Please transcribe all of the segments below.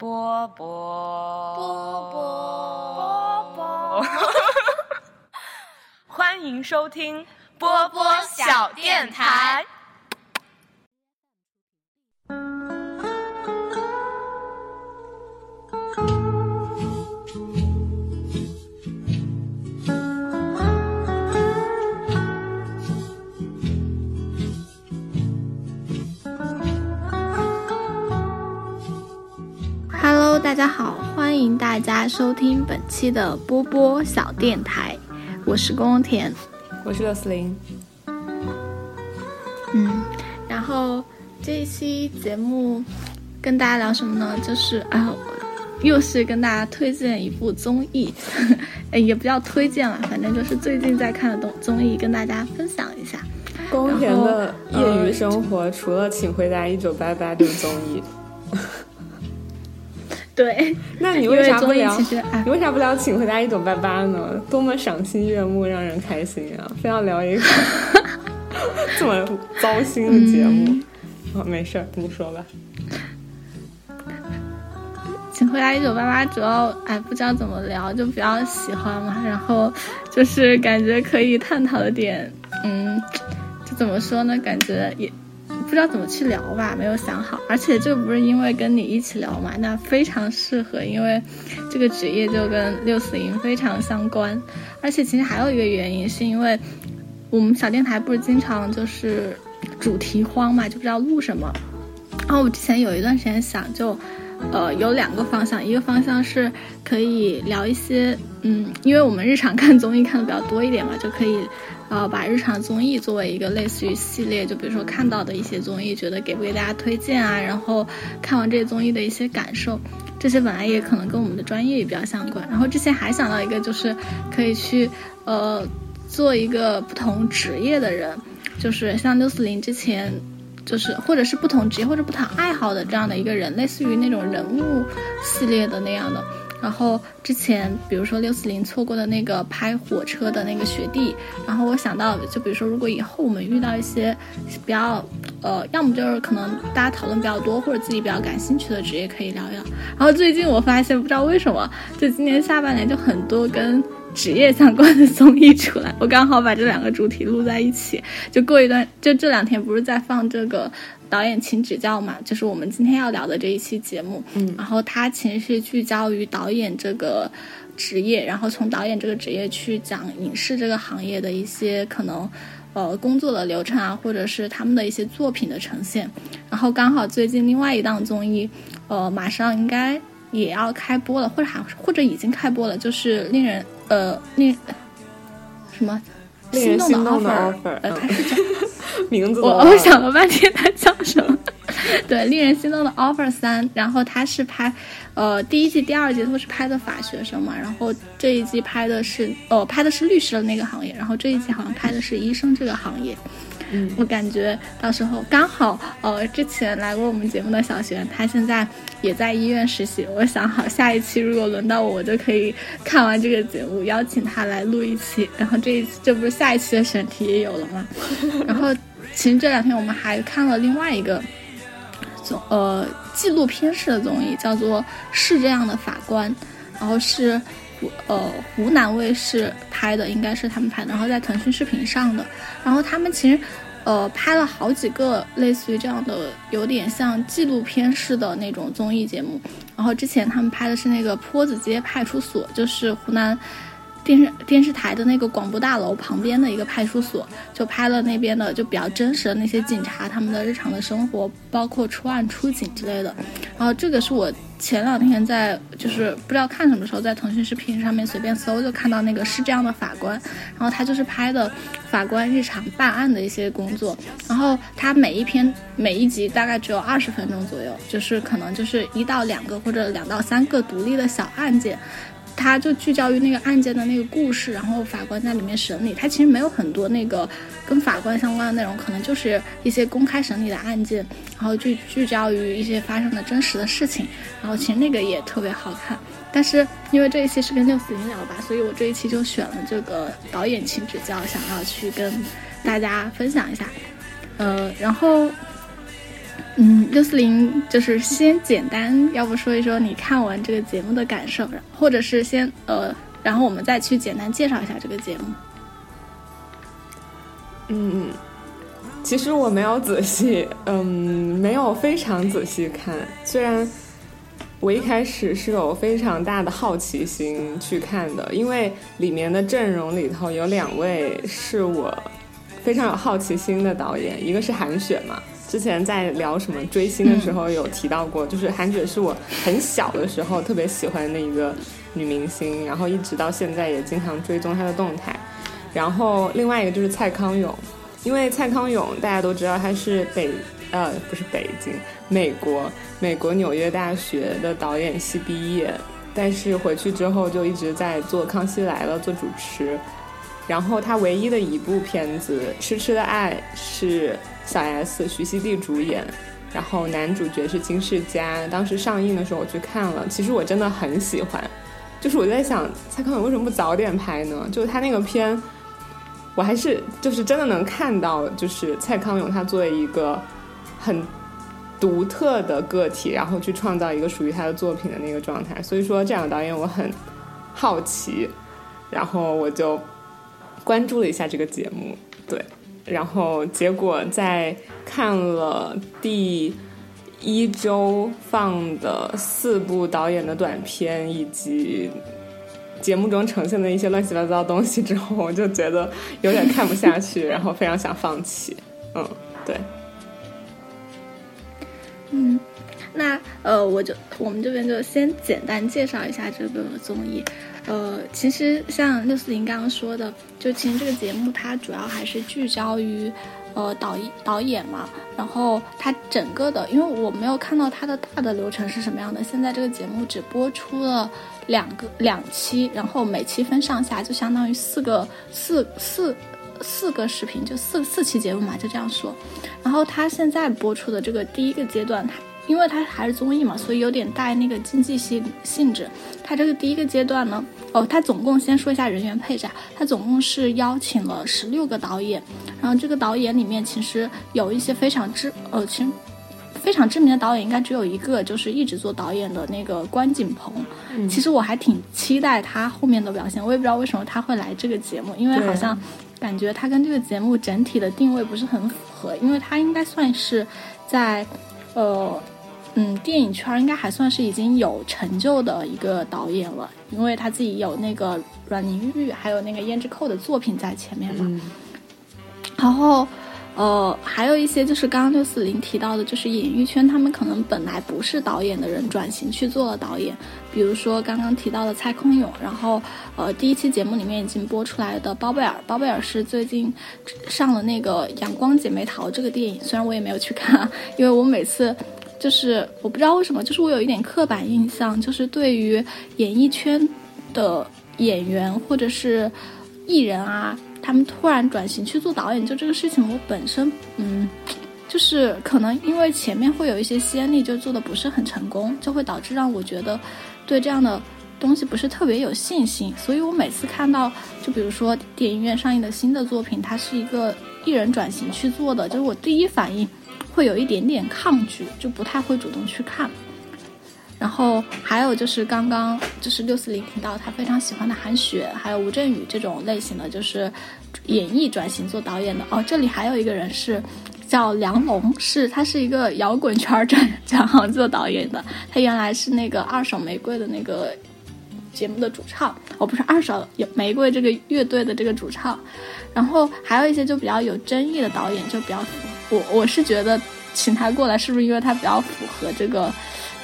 波波波波波波，欢迎收听波波小电台。大家好，欢迎大家收听本期的波波小电台，我是宫田。我是六四零。嗯，然后这一期节目跟大家聊什么呢？就是啊，又是跟大家推荐一部综艺，哎也不叫推荐了，反正就是最近在看的综综艺，跟大家分享一下。宫田的业余生活，除了《请回答一九八八》这个综艺，对，那你为啥不聊？哎你，为啥不聊《请回答一九八八》呢？多么赏心悦目，让人开心啊！非要聊一个 这么糟心的节目。嗯哦，没事儿，你说吧。请回答一九八八，主要哎不知道怎么聊，就比较喜欢嘛，然后就是感觉可以探讨的点，嗯，就怎么说呢？感觉也不知道怎么去聊吧，没有想好。而且这不是因为跟你一起聊嘛，那非常适合，因为这个职业就跟六四营非常相关。而且其实还有一个原因，是因为我们小电台不是经常就是主题荒嘛，就不知道录什么。然后我之前有一段时间想就。呃，有两个方向，一个方向是可以聊一些，嗯，因为我们日常看综艺看的比较多一点嘛，就可以，呃，把日常综艺作为一个类似于系列，就比如说看到的一些综艺，觉得给不给大家推荐啊，然后看完这些综艺的一些感受，这些本来也可能跟我们的专业也比较相关。然后之前还想到一个，就是可以去，呃，做一个不同职业的人，就是像六四零之前。就是或者是不同职业或者不同爱好的这样的一个人，类似于那种人物系列的那样的。然后之前比如说六四零错过的那个拍火车的那个学弟，然后我想到就比如说如果以后我们遇到一些比较呃，要么就是可能大家讨论比较多或者自己比较感兴趣的职业可以聊一聊。然后最近我发现不知道为什么，就今年下半年就很多跟职业相关的综艺出来，我刚好把这两个主题录在一起。就过一段，就这两天不是在放这个导演请指教嘛，就是我们今天要聊的这一期节目。嗯然后它其实是聚焦于导演这个职业，然后从导演这个职业去讲影视这个行业的一些可能。呃，工作的流程啊，或者是他们的一些作品的呈现，然后刚好最近另外一档综艺，呃，马上应该也要开播了，或者还或者已经开播了，就是令人呃令什么心动的 offer，offer，呃，嗯它是叫 名字我我想了半天它叫什么？对，令人心动的 offer 三，然后他是拍，呃，第一季、第二季都是拍的法学生嘛，然后这一季拍的是，呃，拍的是律师的那个行业，然后这一季好像拍的是医生这个行业。嗯我感觉到时候刚好，呃，之前来过我们节目的小璇，她现在也在医院实习。我想好下一期如果轮到我，我就可以看完这个节目，邀请他来录一期。然后这一次这不是下一期的选题也有了吗？然后其实这两天我们还看了另外一个综呃纪录片式的综艺，叫做《是这样的法官》，然后是湖呃湖南卫视拍的，应该是他们拍的，然后在腾讯视频上的。然后他们其实呃拍了好几个类似于这样的，有点像纪录片式的那种综艺节目。然后之前他们拍的是那个坡子街派出所，就是湖南。电视电视台的那个广播大楼旁边的一个派出所，就拍了那边的就比较真实的那些警察他们的日常的生活，包括出案出警之类的。然后这个是我前两天在就是不知道看什么时候在腾讯视频上面随便搜就看到那个是这样的法官，然后他就是拍的法官日常办案的一些工作，然后他每一篇每一集大概只有二十分钟左右，就是可能就是一到两个或者两到三个独立的小案件。他就聚焦于那个案件的那个故事，然后法官在里面审理。他其实没有很多那个跟法官相关的内容，可能就是一些公开审理的案件，然后聚聚焦于一些发生的真实的事情。然后其实那个也特别好看。但是因为这一期是跟六四零聊吧，所以我这一期就选了这个导演请指教，想要去跟大家分享一下。呃，然后嗯，六四零就是先简单，要不说一说你看完这个节目的感受，或者是先呃，然后我们再去简单介绍一下这个节目。嗯，其实我没有仔细，嗯，没有非常仔细看。虽然我一开始是有非常大的好奇心去看的，因为里面的阵容里头有两位是我非常有好奇心的导演，一个是韩雪嘛。之前在聊什么追星的时候有提到过，就是韩雪是我很小的时候特别喜欢的一个女明星，然后一直到现在也经常追踪她的动态。然后另外一个就是蔡康永，因为蔡康永大家都知道他是北呃不是北京美国美国纽约大学的导演系毕业，但是回去之后就一直在做《康熙来了》做主持。然后他唯一的一部片子《痴痴的爱》是小 S 徐熙娣主演，然后男主角是金世佳。当时上映的时候我去看了，其实我真的很喜欢。就是我在想蔡康永为什么不早点拍呢？就是他那个片。我还是就是真的能看到，就是蔡康永他作为一个很独特的个体，然后去创造一个属于他的作品的那个状态。所以说，这两个导演我很好奇，然后我就关注了一下这个节目。对，然后结果在看了第一周放的四部导演的短片以及。节目中呈现的一些乱七八糟的东西之后，我就觉得有点看不下去，然后非常想放弃。嗯，对。嗯，那呃，我就我们这边就先简单介绍一下这个综艺。呃，其实像六四零刚刚说的，就其实这个节目它主要还是聚焦于。呃，导导演嘛，然后他整个的，因为我没有看到他的大的流程是什么样的。现在这个节目只播出了两个两期，然后每期分上下，就相当于四个四四四个视频，就四四期节目嘛，就这样说。然后他现在播出的这个第一个阶段，他。因为它还是综艺嘛，所以有点带那个经济性性质。它这个第一个阶段呢，哦，它总共先说一下人员配置，它总共是邀请了十六个导演，然后这个导演里面其实有一些非常知，呃，其实非常知名的导演应该只有一个，就是一直做导演的那个关锦鹏。其实我还挺期待他后面的表现，我也不知道为什么他会来这个节目，因为好像感觉他跟这个节目整体的定位不是很符合，因为他应该算是在，呃。嗯，电影圈应该还算是已经有成就的一个导演了，因为他自己有那个阮玲玉，还有那个胭脂扣的作品在前面嘛。然后，呃，还有一些就是刚刚六四零提到的，就是演艺圈他们可能本来不是导演的人转型去做了导演，比如说刚刚提到的蔡康永，然后呃，第一期节目里面已经播出来的包贝尔，包贝尔是最近上了那个《阳光姐妹淘》这个电影，虽然我也没有去看，因为我每次。就是我不知道为什么，就是我有一点刻板印象，就是对于演艺圈的演员或者是艺人啊，他们突然转型去做导演，就这个事情，我本身嗯，就是可能因为前面会有一些先例，就做的不是很成功，就会导致让我觉得对这样的东西不是特别有信心。所以我每次看到，就比如说电影院上映的新的作品，它是一个艺人转型去做的，就是我第一反应。会有一点点抗拒，就不太会主动去看。然后还有就是刚刚就是六四零提到他非常喜欢的韩雪，还有吴镇宇这种类型的，就是演艺转型做导演的。哦，这里还有一个人是叫梁龙，是他是一个摇滚圈转转行做导演的。他原来是那个二手玫瑰的那个节目的主唱，哦，不是二手玫瑰这个乐队的这个主唱。然后还有一些就比较有争议的导演，就比较。我我是觉得请他过来，是不是因为他比较符合这个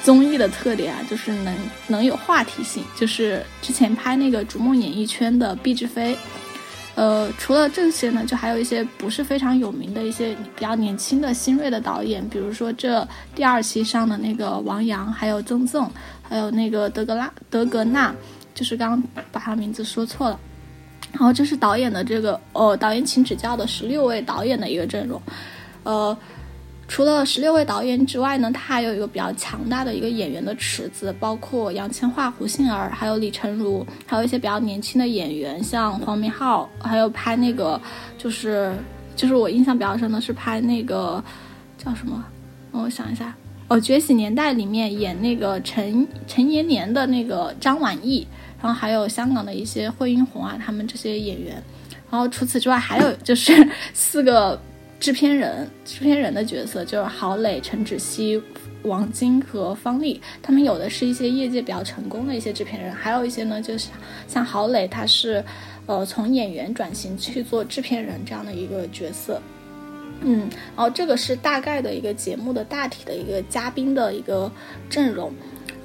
综艺的特点啊？就是能能有话题性。就是之前拍那个《逐梦演艺圈》的毕志飞，呃，除了这些呢，就还有一些不是非常有名的一些比较年轻的新锐的导演，比如说这第二期上的那个王阳，还有曾曾，还有那个德格拉德格纳，就是刚把他名字说错了。然后这是导演的这个哦，导演请指教的十六位导演的一个阵容。呃，除了十六位导演之外呢，他还有一个比较强大的一个演员的池子，包括杨千嬅、胡杏儿，还有李成儒，还有一些比较年轻的演员，像黄明昊，还有拍那个就是就是我印象比较深的是拍那个叫什么我想一下，哦，《觉醒年代》里面演那个陈陈延年的那个张晚意，然后还有香港的一些惠英红啊，他们这些演员。然后除此之外，还有就是四个制片人，制片人的角色就是郝蕾、陈芷溪、王晶和方丽。他们有的是一些业界比较成功的一些制片人，还有一些呢，就是像郝蕾，他是呃从演员转型去做制片人这样的一个角色。嗯，然后这个是大概的一个节目的大体的一个嘉宾的一个阵容。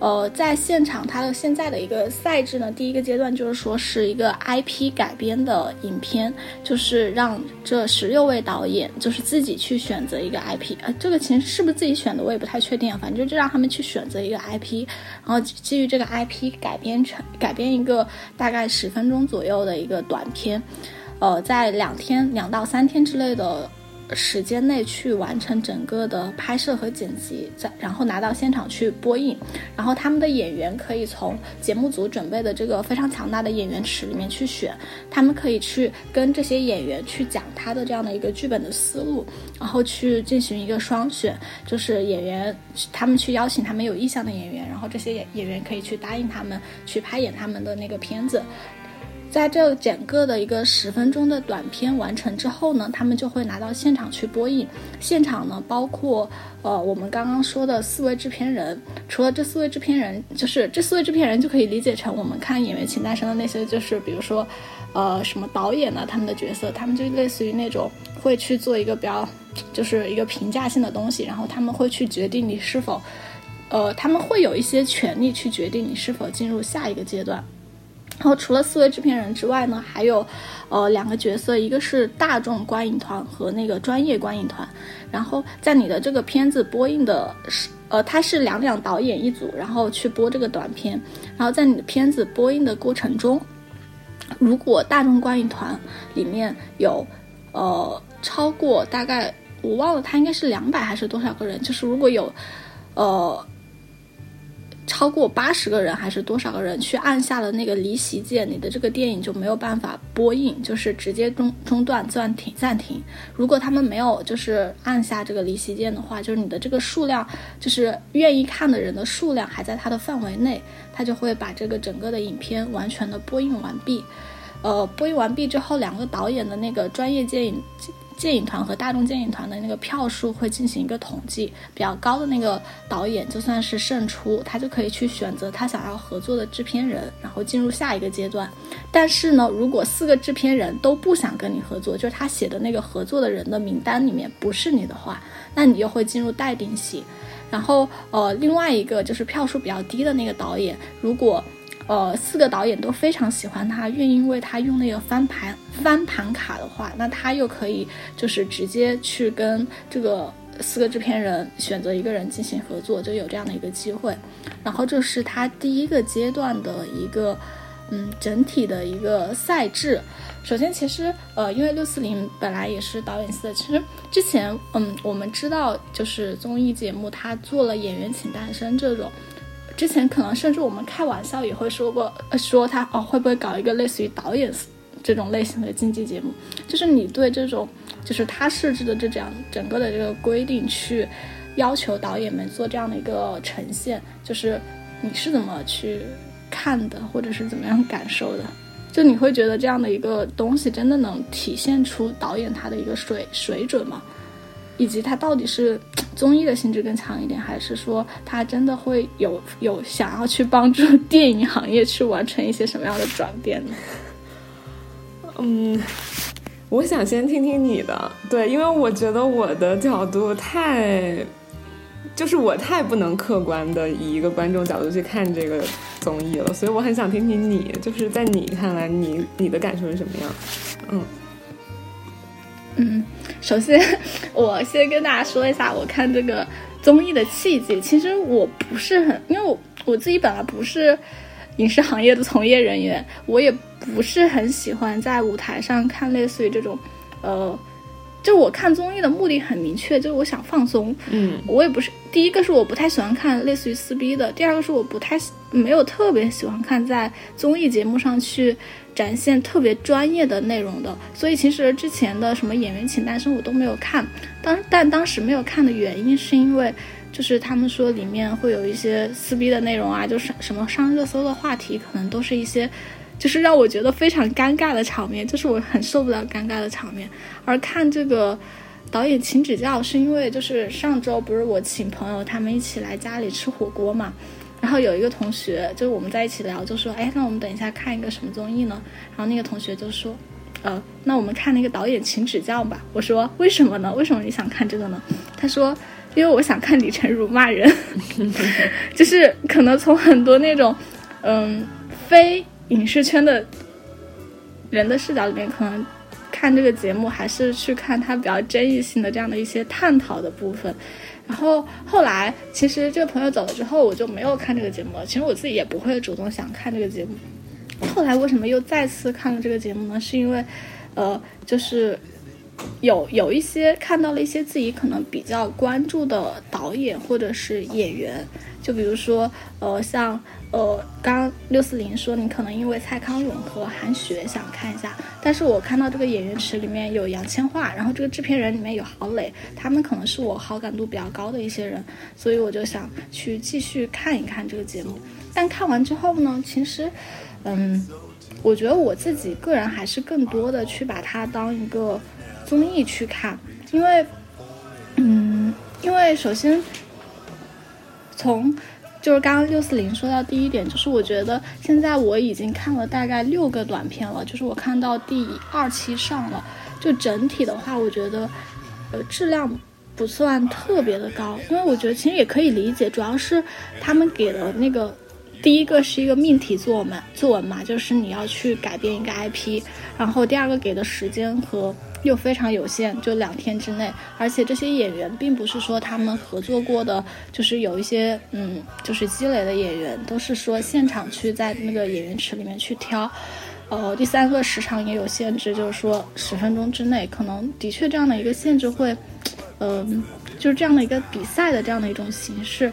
呃，在现场，它的现在的一个赛制呢，第一个阶段就是说是一个 IP 改编的影片，就是让这十六位导演就是自己去选择一个 IP，呃，这个其实是不是自己选的我也不太确定，反正就让他们去选择一个 IP，然后基于这个 IP 改编成改编一个大概十分钟左右的一个短片，呃，在两天两到三天之类的。时间内去完成整个的拍摄和剪辑，再然后拿到现场去播映，然后他们的演员可以从节目组准备的这个非常强大的演员池里面去选，他们可以去跟这些演员去讲他的这样的一个剧本的思路，然后去进行一个双选，就是演员他们去邀请他们有意向的演员，然后这些演演员可以去答应他们去拍演他们的那个片子。在这整个的一个十分钟的短片完成之后呢，他们就会拿到现场去播映。现场呢，包括呃我们刚刚说的四位制片人，除了这四位制片人，就是这四位制片人就可以理解成我们看《演员请诞生》的那些，就是比如说，呃什么导演呢，他们的角色，他们就类似于那种会去做一个比较，就是一个评价性的东西，然后他们会去决定你是否，呃他们会有一些权利去决定你是否进入下一个阶段。然后除了四位制片人之外呢，还有，呃，两个角色，一个是大众观影团和那个专业观影团。然后在你的这个片子播映的是，呃，它是两两导演一组，然后去播这个短片。然后在你的片子播映的过程中，如果大众观影团里面有，呃，超过大概我忘了，他应该是两百还是多少个人？就是如果有，呃。超过八十个人还是多少个人去按下了那个离席键，你的这个电影就没有办法播映，就是直接中中断暂停暂停。如果他们没有就是按下这个离席键的话，就是你的这个数量，就是愿意看的人的数量还在它的范围内，他就会把这个整个的影片完全的播映完毕。呃，播映完毕之后，两个导演的那个专业电影。电影团和大众电影团的那个票数会进行一个统计，比较高的那个导演就算是胜出，他就可以去选择他想要合作的制片人，然后进入下一个阶段。但是呢，如果四个制片人都不想跟你合作，就是他写的那个合作的人的名单里面不是你的话，那你就会进入待定期。然后呃，另外一个就是票数比较低的那个导演，如果呃，四个导演都非常喜欢他，愿意为他用那个翻盘翻盘卡的话，那他又可以就是直接去跟这个四个制片人选择一个人进行合作，就有这样的一个机会。然后这是他第一个阶段的一个嗯整体的一个赛制。首先，其实呃，因为六四零本来也是导演系的，其实之前嗯我们知道就是综艺节目他做了《演员请诞生》这种。之前可能甚至我们开玩笑也会说过，说他哦会不会搞一个类似于导演这种类型的竞技节目？就是你对这种，就是他设置的这样整个的这个规定去要求导演们做这样的一个呈现，就是你是怎么去看的，或者是怎么样感受的？就你会觉得这样的一个东西真的能体现出导演他的一个水水准吗？以及他到底是综艺的性质更强一点，还是说他真的会有有想要去帮助 电影行业去完成一些什么样的转变呢？嗯，我想先听听你的，对，因为我觉得我的角度太，就是我太不能客观的以一个观众角度去看这个综艺了，所以我很想听听你，就是在你看来，你你的感受是什么样？嗯。嗯，首先，我先跟大家说一下我看这个综艺的契机。其实我不是很，因为我我自己本来不是影视行业的从业人员，我也不是很喜欢在舞台上看类似于这种，呃，就我看综艺的目的很明确，就是我想放松。嗯，我也不是第一个是我不太喜欢看类似于撕逼的，第二个是我不太没有特别喜欢看在综艺节目上去展现特别专业的内容的。所以其实之前的什么演员请诞生我都没有看，当但当时没有看的原因是因为就是他们说里面会有一些撕逼的内容啊，就是什么上热搜的话题，可能都是一些。就是让我觉得非常尴尬的场面，就是我很受不了尴尬的场面。而看这个导演请指教，是因为就是上周不是我请朋友他们一起来家里吃火锅嘛，然后有一个同学就是我们在一起聊，就说，哎，那我们等一下看一个什么综艺呢？然后那个同学就说，呃，那我们看那个导演请指教吧。我说为什么呢？为什么你想看这个呢？他说，因为我想看李成儒骂人，就是可能从很多那种，嗯，非。影视圈的人的视角里面，可能看这个节目还是去看他比较争议性的这样的一些探讨的部分。然后后来，其实这个朋友走了之后，我就没有看这个节目了。其实我自己也不会主动想看这个节目。后来为什么又再次看了这个节目呢？是因为，呃，就是有有一些看到了一些自己可能比较关注的导演或者是演员，就比如说，呃，像。呃，刚六四零说你可能因为蔡康永和韩雪想看一下，但是我看到这个演员池里面有杨千嬅，然后这个制片人里面有郝蕾，他们可能是我好感度比较高的一些人，所以我就想去继续看一看这个节目。但看完之后呢，其实，嗯，我觉得我自己个人还是更多的去把它当一个综艺去看，因为，嗯，因为首先从。就是刚刚六四零说到第一点，就是我觉得现在我已经看了大概六个短片了，就是我看到第二期上了，就整体的话，我觉得，呃，质量不算特别的高，因为我觉得其实也可以理解，主要是他们给的那个第一个是一个命题作文，作文嘛，就是你要去改编一个 IP，然后第二个给的时间和。又非常有限，就两天之内，而且这些演员并不是说他们合作过的，就是有一些嗯，就是积累的演员，都是说现场去在那个演员池里面去挑。呃，第三个时长也有限制，就是说十分钟之内，可能的确这样的一个限制会，嗯，就是这样的一个比赛的这样的一种形式，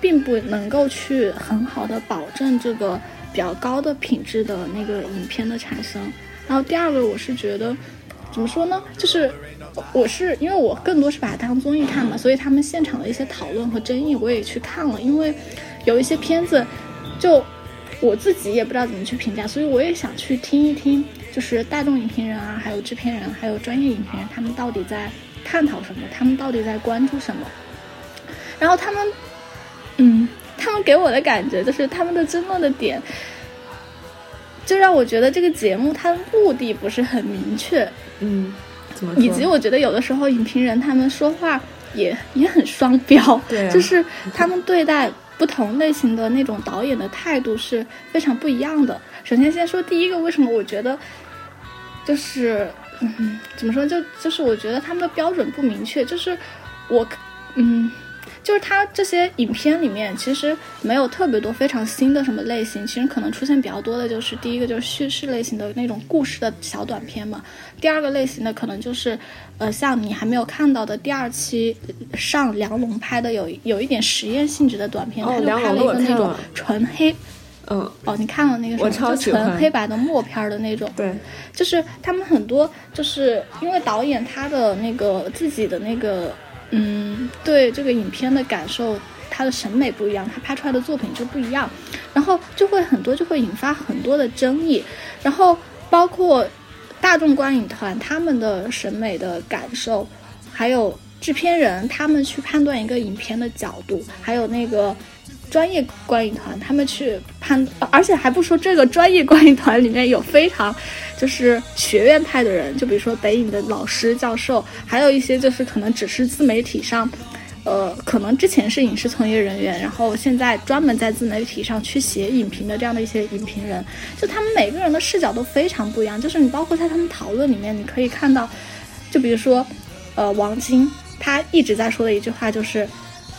并不能够去很好的保证这个比较高的品质的那个影片的产生。然后第二个，我是觉得。怎么说呢？就是我是因为我更多是把它当综艺看嘛，所以他们现场的一些讨论和争议我也去看了。因为有一些片子，就我自己也不知道怎么去评价，所以我也想去听一听，就是大众影评人啊，还有制片人，还有专业影评人，他们到底在探讨什么？他们到底在关注什么？然后他们，嗯，他们给我的感觉就是他们的争论的点。就让我觉得这个节目它的目的不是很明确，嗯，怎么？以及我觉得有的时候影评人他们说话也也很双标，对，就是他们对待不同类型的那种导演的态度是非常不一样的。首先先说第一个，为什么我觉得就是嗯，怎么说？就就是我觉得他们的标准不明确，就是我嗯。就是它这些影片里面，其实没有特别多非常新的什么类型。其实可能出现比较多的就是第一个就是叙事类型的那种故事的小短片嘛。第二个类型的可能就是，呃，像你还没有看到的第二期上梁龙拍的有有一点实验性质的短片，他就拍了一个那种纯黑，嗯，哦，你看了那个什么？就纯黑白的默片的那种。对，就是他们很多就是因为导演他的那个自己的那个。嗯，对这个影片的感受，他的审美不一样，他拍出来的作品就不一样，然后就会很多就会引发很多的争议，然后包括大众观影团他们的审美的感受，还有制片人他们去判断一个影片的角度，还有那个。专业观影团，他们去判，而且还不说这个专业观影团里面有非常，就是学院派的人，就比如说北影的老师教授，还有一些就是可能只是自媒体上，呃，可能之前是影视从业人员，然后现在专门在自媒体上去写影评的这样的一些影评人，就他们每个人的视角都非常不一样。就是你包括在他们讨论里面，你可以看到，就比如说，呃，王晶他一直在说的一句话就是。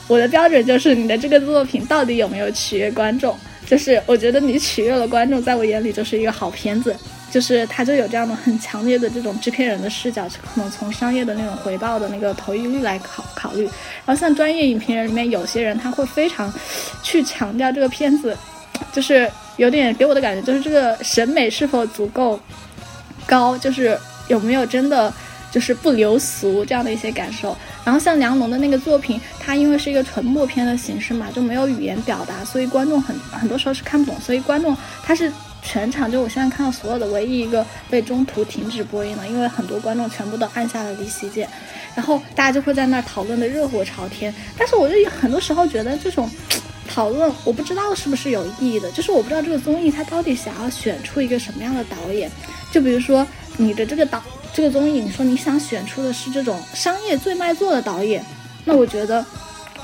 我的标准就是你的这个作品到底有没有取悦观众，就是我觉得你取悦了观众，在我眼里就是一个好片子。就是他就有这样的很强烈的这种制片人的视角，可能从商业的那种回报的那个投影率来考考虑。然后像专业影评人里面有些人他会非常去强调这个片子，就是有点给我的感觉就是这个审美是否足够高，就是有没有真的就是不流俗这样的一些感受。然后像梁龙的那个作品，它因为是一个纯默片的形式嘛，就没有语言表达，所以观众很很多时候是看不懂，所以观众他是。全场就我现在看到所有的唯一一个被中途停止播音了，因为很多观众全部都按下了离席键，然后大家就会在那儿讨论的热火朝天。但是我就很多时候觉得这种讨论，我不知道是不是有意义的，就是我不知道这个综艺它到底想要选出一个什么样的导演。就比如说你的这个导这个综艺，你说你想选出的是这种商业最卖座的导演，那我觉得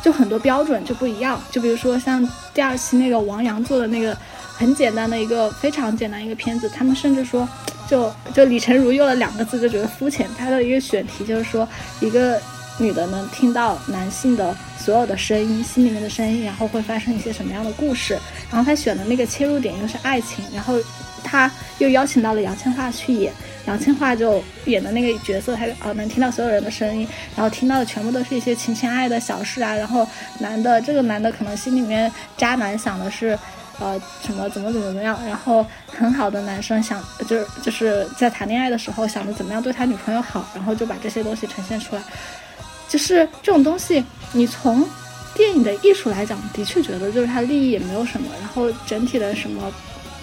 就很多标准就不一样。就比如说像第二期那个王阳做的那个。很简单的一个非常简单一个片子，他们甚至说，就就李成儒用了两个字就觉得肤浅。他的一个选题就是说，一个女的能听到男性的所有的声音，心里面的声音，然后会发生一些什么样的故事。然后他选的那个切入点又是爱情，然后他又邀请到了杨千嬅去演，杨千嬅就演的那个角色，他啊能听到所有人的声音，然后听到的全部都是一些情情爱爱的小事啊。然后男的这个男的可能心里面渣男想的是。呃，什么怎么怎么怎么样？然后很好的男生想，就是就是在谈恋爱的时候想着怎么样对他女朋友好，然后就把这些东西呈现出来。就是这种东西，你从电影的艺术来讲，的确觉得就是它利益也没有什么，然后整体的什么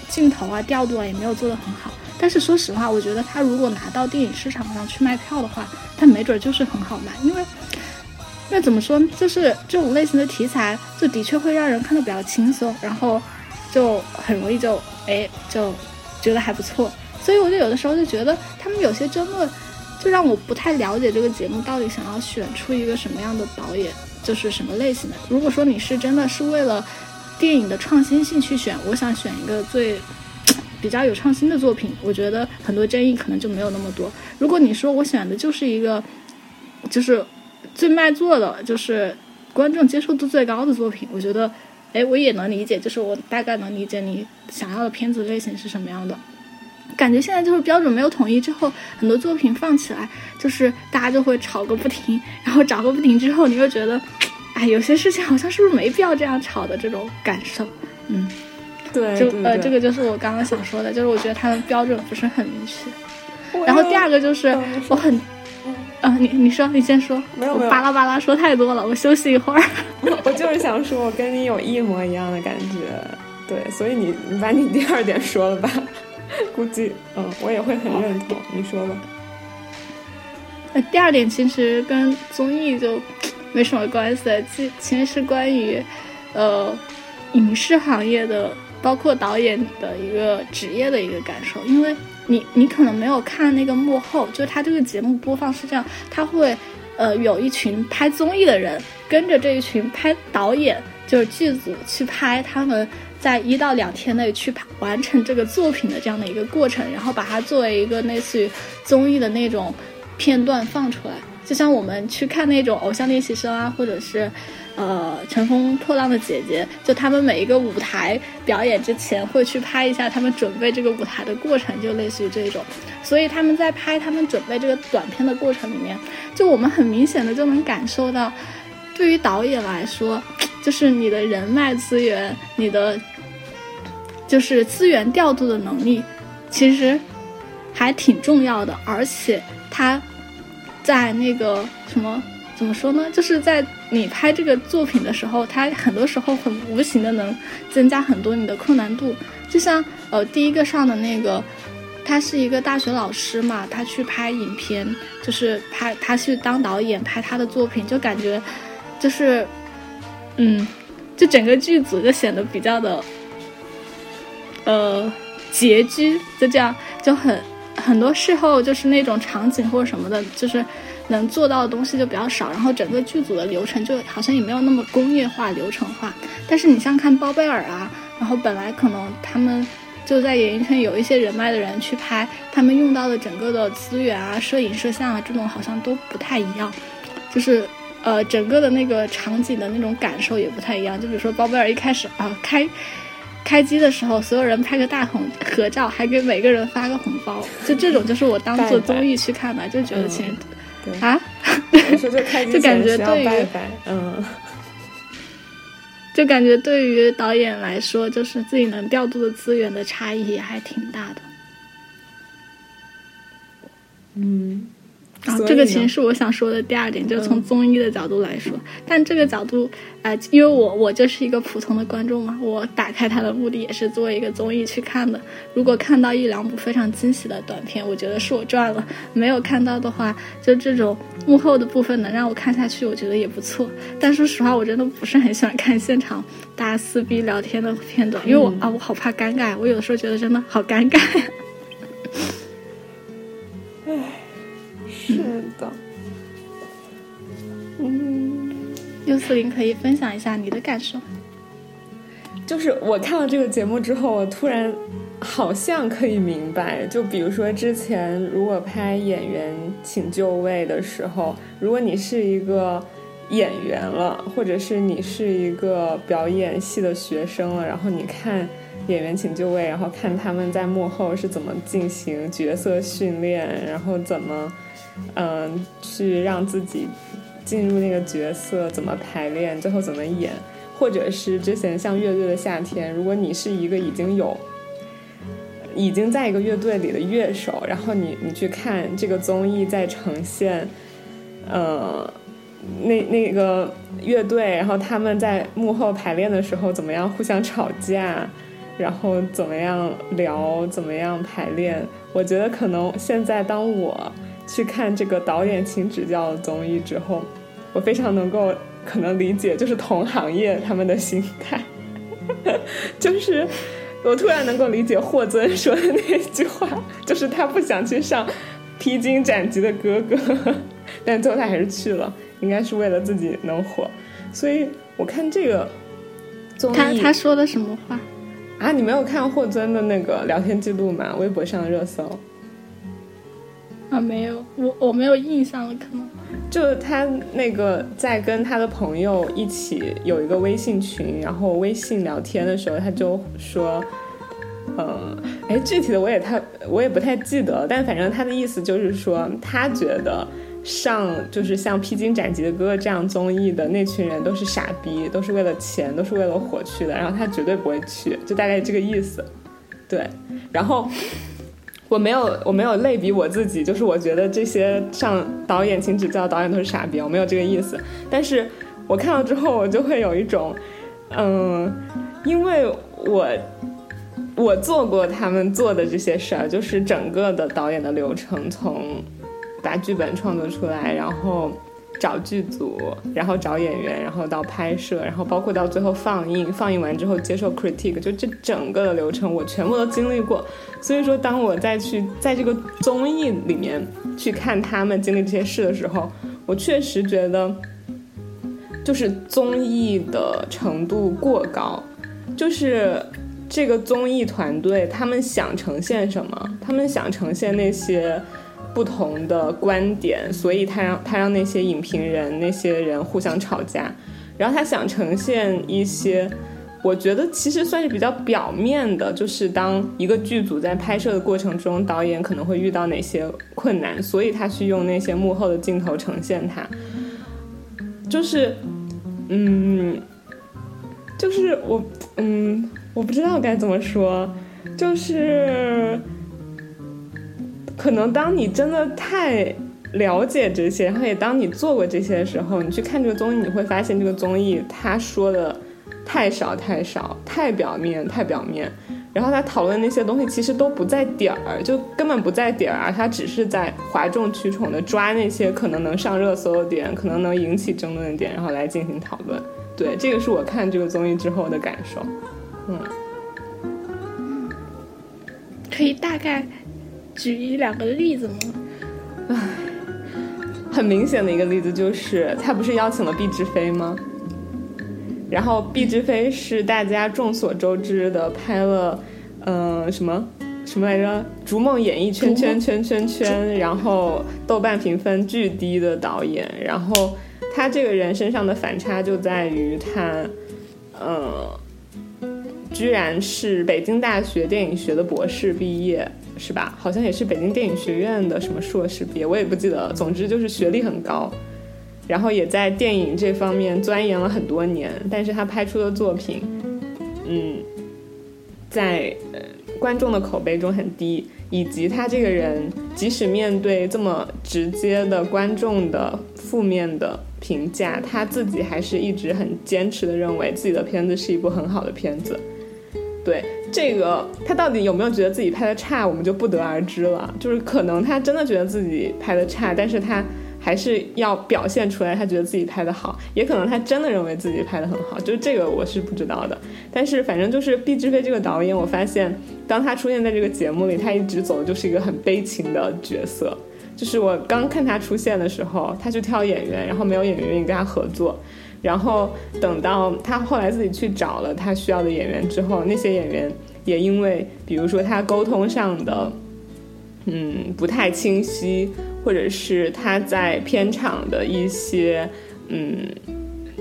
镜头啊、调度啊也没有做得很好。但是说实话，我觉得他如果拿到电影市场上去卖票的话，他没准就是很好卖，因为那怎么说，就是这种类型的题材，就的确会让人看得比较轻松，然后。就很容易就哎就觉得还不错，所以我就有的时候就觉得他们有些争论，就让我不太了解这个节目到底想要选出一个什么样的导演，就是什么类型的。如果说你是真的是为了电影的创新性去选，我想选一个最比较有创新的作品，我觉得很多争议可能就没有那么多。如果你说我选的就是一个就是最卖座的，就是观众接受度最高的作品，我觉得。哎，我也能理解，就是我大概能理解你想要的片子类型是什么样的。感觉现在就是标准没有统一之后，很多作品放起来，就是大家就会吵个不停，然后吵个不停之后，你又觉得，哎，有些事情好像是不是没必要这样吵的这种感受。嗯，对，就呃，这个就是我刚刚想说的，就是我觉得它的标准不是很明确。然后第二个就是我很。啊，你你说，你先说。没有没有，巴拉巴拉说太多了，我休息一会儿。我就是想说，我跟你有一模一样的感觉，对，所以你你把你第二点说了吧。估计，嗯，我也会很认同。你说吧。那第二点其实跟综艺就没什么关系，其其实是关于呃影视行业的，包括导演的一个职业的一个感受，因为。你你可能没有看那个幕后，就是他这个节目播放是这样，他会，呃，有一群拍综艺的人跟着这一群拍导演，就是剧组去拍，他们在一到两天内去拍完成这个作品的这样的一个过程，然后把它作为一个类似于综艺的那种片段放出来，就像我们去看那种偶像练习生啊，或者是。呃，乘风破浪的姐姐，就他们每一个舞台表演之前会去拍一下他们准备这个舞台的过程，就类似于这种。所以他们在拍他们准备这个短片的过程里面，就我们很明显的就能感受到，对于导演来说，就是你的人脉资源，你的就是资源调度的能力，其实还挺重要的。而且他在那个什么。怎么说呢？就是在你拍这个作品的时候，它很多时候很无形的能增加很多你的困难度。就像呃，第一个上的那个，他是一个大学老师嘛，他去拍影片，就是拍他去当导演拍他的作品，就感觉就是，嗯，就整个剧组就显得比较的呃拮据，就这样就很很多事后就是那种场景或者什么的，就是。能做到的东西就比较少，然后整个剧组的流程就好像也没有那么工业化、流程化。但是你像看包贝尔啊，然后本来可能他们就在演艺圈有一些人脉的人去拍，他们用到的整个的资源啊、摄影、摄像啊这种好像都不太一样，就是呃整个的那个场景的那种感受也不太一样。就比如说包贝尔一开始啊开开机的时候，所有人拍个大红合照，还给每个人发个红包，就这种就是我当做综艺去看的，就觉得其实啊，说就感觉对于嗯，就感觉对于导演来说，就是自己能调度的资源的差异还挺大的。嗯。啊，这个其实是我想说的第二点，就是从综艺的角度来说。但这个角度，呃，因为我我就是一个普通的观众嘛，我打开它的目的也是作为一个综艺去看的。如果看到一两部非常惊喜的短片，我觉得是我赚了；没有看到的话，就这种幕后的部分能让我看下去，我觉得也不错。但说实话，我真的不是很喜欢看现场大家撕逼聊天的片段，因为我啊，我好怕尴尬，我有的时候觉得真的好尴尬。唉。是的，嗯，六四零可以分享一下你的感受。就是我看了这个节目之后，我突然好像可以明白，就比如说之前如果拍演员请就位的时候，如果你是一个演员了，或者是你是一个表演系的学生了，然后你看演员请就位，然后看他们在幕后是怎么进行角色训练，然后怎么。嗯，去让自己进入那个角色，怎么排练，最后怎么演，或者是之前像乐队的夏天，如果你是一个已经有已经在一个乐队里的乐手，然后你你去看这个综艺在呈现，呃，那那个乐队，然后他们在幕后排练的时候怎么样互相吵架，然后怎么样聊，怎么样排练，我觉得可能现在当我。去看这个导演请指教的综艺之后，我非常能够可能理解，就是同行业他们的心态，就是我突然能够理解霍尊说的那句话，就是他不想去上披荆斩棘的哥哥，但最后他还是去了，应该是为了自己能火。所以我看这个综艺，他他说的什么话啊？你没有看霍尊的那个聊天记录吗？微博上的热搜。啊，没有，我我没有印象了，可能就他那个在跟他的朋友一起有一个微信群，然后微信聊天的时候，他就说，嗯，哎，具体的我也太我也不太记得，但反正他的意思就是说，他觉得上就是像披荆斩棘的哥哥这样综艺的那群人都是傻逼，都是为了钱，都是为了火去的，然后他绝对不会去，就大概这个意思，对，然后。我没有，我没有类比我自己，就是我觉得这些上导演请指教导演都是傻逼，我没有这个意思。但是我看到之后，我就会有一种，嗯，因为我我做过他们做的这些事儿，就是整个的导演的流程，从把剧本创作出来，然后。找剧组，然后找演员，然后到拍摄，然后包括到最后放映，放映完之后接受 critique，就这整个的流程我全部都经历过。所以说，当我再去在这个综艺里面去看他们经历这些事的时候，我确实觉得，就是综艺的程度过高，就是这个综艺团队他们想呈现什么，他们想呈现那些。不同的观点，所以他让他让那些影评人那些人互相吵架，然后他想呈现一些，我觉得其实算是比较表面的，就是当一个剧组在拍摄的过程中，导演可能会遇到哪些困难，所以他去用那些幕后的镜头呈现它，就是，嗯，就是我，嗯，我不知道该怎么说，就是。可能当你真的太了解这些，然后也当你做过这些的时候，你去看这个综艺，你会发现这个综艺他说的太少太少，太表面太表面，然后他讨论那些东西其实都不在点儿，就根本不在点儿，他只是在哗众取宠的抓那些可能能上热搜的点，可能能引起争论的点，然后来进行讨论。对，这个是我看这个综艺之后的感受。嗯，可以大概。举一两个例子吗？唉，很明显的一个例子就是，他不是邀请了毕志飞吗？然后毕志飞是大家众所周知的拍了，嗯，什么什么来着，《逐梦演艺圈圈圈圈圈》，然后豆瓣评分巨低的导演。然后他这个人身上的反差就在于他，嗯。居然是北京大学电影学的博士毕业，是吧？好像也是北京电影学院的什么硕士毕业，我也不记得了。总之就是学历很高，然后也在电影这方面钻研了很多年。但是他拍出的作品，嗯，在呃观众的口碑中很低，以及他这个人即使面对这么直接的观众的负面的。评价他自己还是一直很坚持的认为自己的片子是一部很好的片子，对这个他到底有没有觉得自己拍的差，我们就不得而知了。就是可能他真的觉得自己拍的差，但是他还是要表现出来他觉得自己拍的好，也可能他真的认为自己拍的很好，就是这个我是不知道的。但是反正就是毕志飞这个导演，我发现当他出现在这个节目里，他一直走的就是一个很悲情的角色。就是我刚看他出现的时候，他去挑演员，然后没有演员愿意跟他合作，然后等到他后来自己去找了他需要的演员之后，那些演员也因为，比如说他沟通上的，嗯，不太清晰，或者是他在片场的一些，嗯，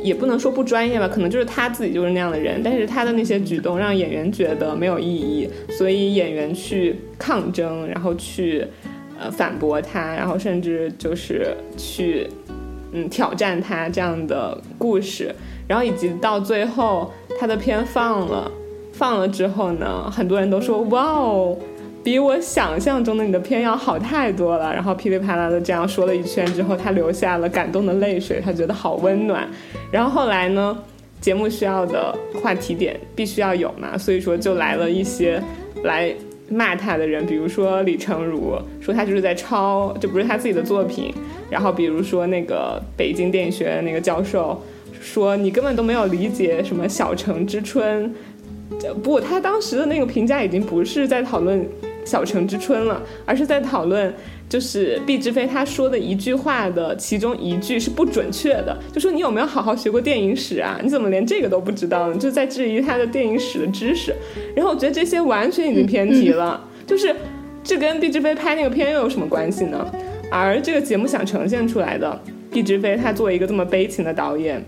也不能说不专业吧，可能就是他自己就是那样的人，但是他的那些举动让演员觉得没有意义，所以演员去抗争，然后去。呃，反驳他，然后甚至就是去，嗯，挑战他这样的故事，然后以及到最后他的片放了，放了之后呢，很多人都说哇哦，比我想象中的你的片要好太多了。然后噼里啪啦的这样说了一圈之后，他流下了感动的泪水，他觉得好温暖。然后后来呢，节目需要的话题点必须要有嘛，所以说就来了一些来。骂他的人，比如说李成儒，说他就是在抄，这不是他自己的作品。然后比如说那个北京电影学院那个教授，说你根本都没有理解什么《小城之春》。不，他当时的那个评价已经不是在讨论《小城之春》了，而是在讨论。就是毕志飞他说的一句话的其中一句是不准确的，就说你有没有好好学过电影史啊？你怎么连这个都不知道呢？就在质疑他的电影史的知识。然后我觉得这些完全已经偏题了，就是这跟毕志飞拍那个片又有什么关系呢？而这个节目想呈现出来的，毕志飞他作为一个这么悲情的导演，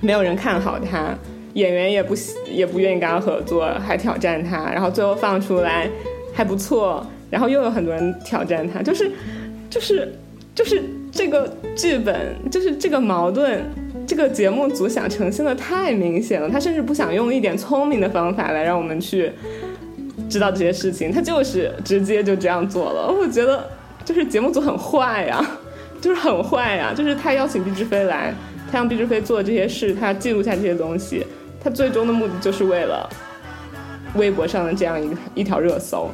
没有人看好他，演员也不也不愿意跟他合作，还挑战他，然后最后放出来还不错。然后又有很多人挑战他，就是，就是，就是这个剧本，就是这个矛盾，这个节目组想呈现的太明显了。他甚至不想用一点聪明的方法来让我们去知道这些事情，他就是直接就这样做了。我觉得就是节目组很坏呀，就是很坏呀。就是他邀请毕志飞来，他让毕志飞做这些事，他记录下这些东西，他最终的目的就是为了微博上的这样一个一条热搜。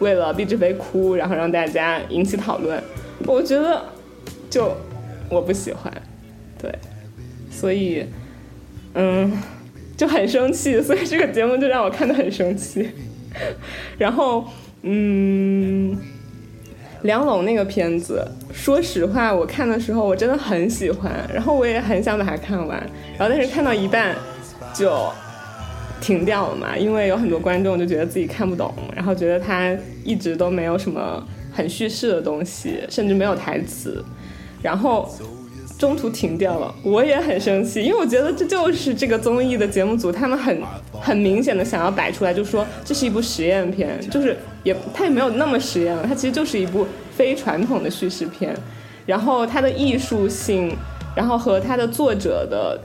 为了毕志飞哭，然后让大家引起讨论，我觉得就我不喜欢，对，所以嗯就很生气，所以这个节目就让我看得很生气。然后嗯，梁龙那个片子，说实话，我看的时候我真的很喜欢，然后我也很想把它看完，然后但是看到一半就。停掉了嘛？因为有很多观众就觉得自己看不懂，然后觉得他一直都没有什么很叙事的东西，甚至没有台词，然后中途停掉了。我也很生气，因为我觉得这就是这个综艺的节目组他们很很明显的想要摆出来，就说这是一部实验片，就是也他也没有那么实验了，它其实就是一部非传统的叙事片，然后它的艺术性，然后和它的作者的，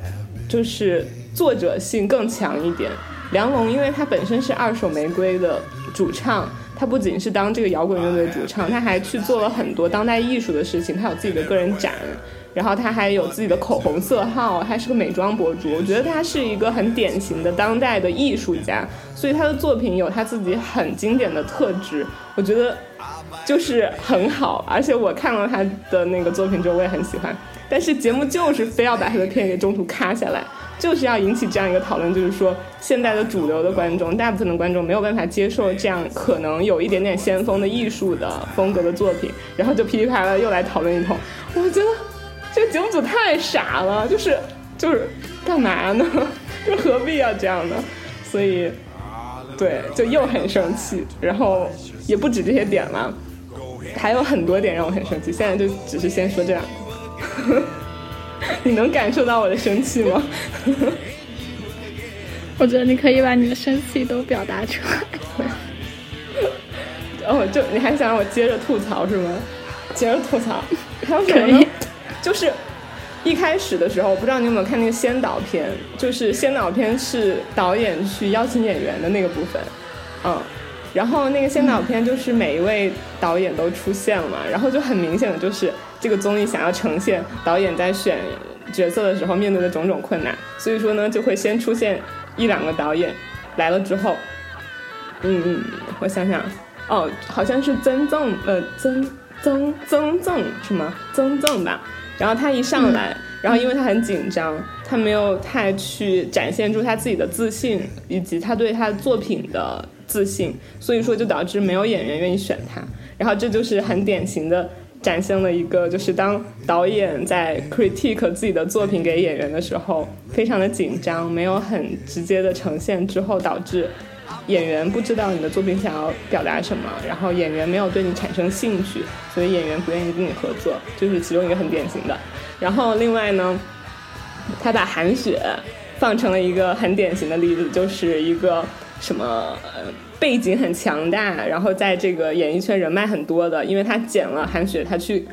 就是。作者性更强一点。梁龙，因为他本身是二手玫瑰的主唱，他不仅是当这个摇滚乐队主唱，他还去做了很多当代艺术的事情。他有自己的个人展，然后他还有自己的口红色号，还是个美妆博主。我觉得他是一个很典型的当代的艺术家，所以他的作品有他自己很经典的特质。我觉得就是很好，而且我看了他的那个作品之后，我也很喜欢。但是节目就是非要把他的片给中途卡下来。就是要引起这样一个讨论，就是说现在的主流的观众，大部分的观众没有办法接受这样可能有一点点先锋的艺术的风格的作品，然后就噼里啪啦又来讨论一通。我觉得这个节目组太傻了，就是就是干嘛呢？就何必要这样呢？所以对，就又很生气。然后也不止这些点了，还有很多点让我很生气。现在就只是先说这两个。你能感受到我的生气吗？我觉得你可以把你的生气都表达出来。哦，就你还想让我接着吐槽是吗？接着吐槽，还有什么呢？就是一开始的时候，我不知道你有没有看那个先导片，就是先导片是导演去邀请演员的那个部分，嗯，然后那个先导片就是每一位导演都出现了嘛，然后就很明显的就是这个综艺想要呈现导演在选角色的时候面对的种种困难，所以说呢就会先出现一两个导演来了之后，嗯嗯，我想想。哦，好像是曾赠，呃，曾曾曾赠是吗？曾赠吧。然后他一上来，然后因为他很紧张，他没有太去展现出他自己的自信以及他对他作品的自信，所以说就导致没有演员愿意选他。然后这就是很典型的展现了一个，就是当导演在 critique 自己的作品给演员的时候，非常的紧张，没有很直接的呈现之后导致。演员不知道你的作品想要表达什么，然后演员没有对你产生兴趣，所以演员不愿意跟你合作，就是其中一个很典型的。然后另外呢，他把韩雪放成了一个很典型的例子，就是一个什么背景很强大，然后在这个演艺圈人脉很多的，因为他剪了韩雪，他去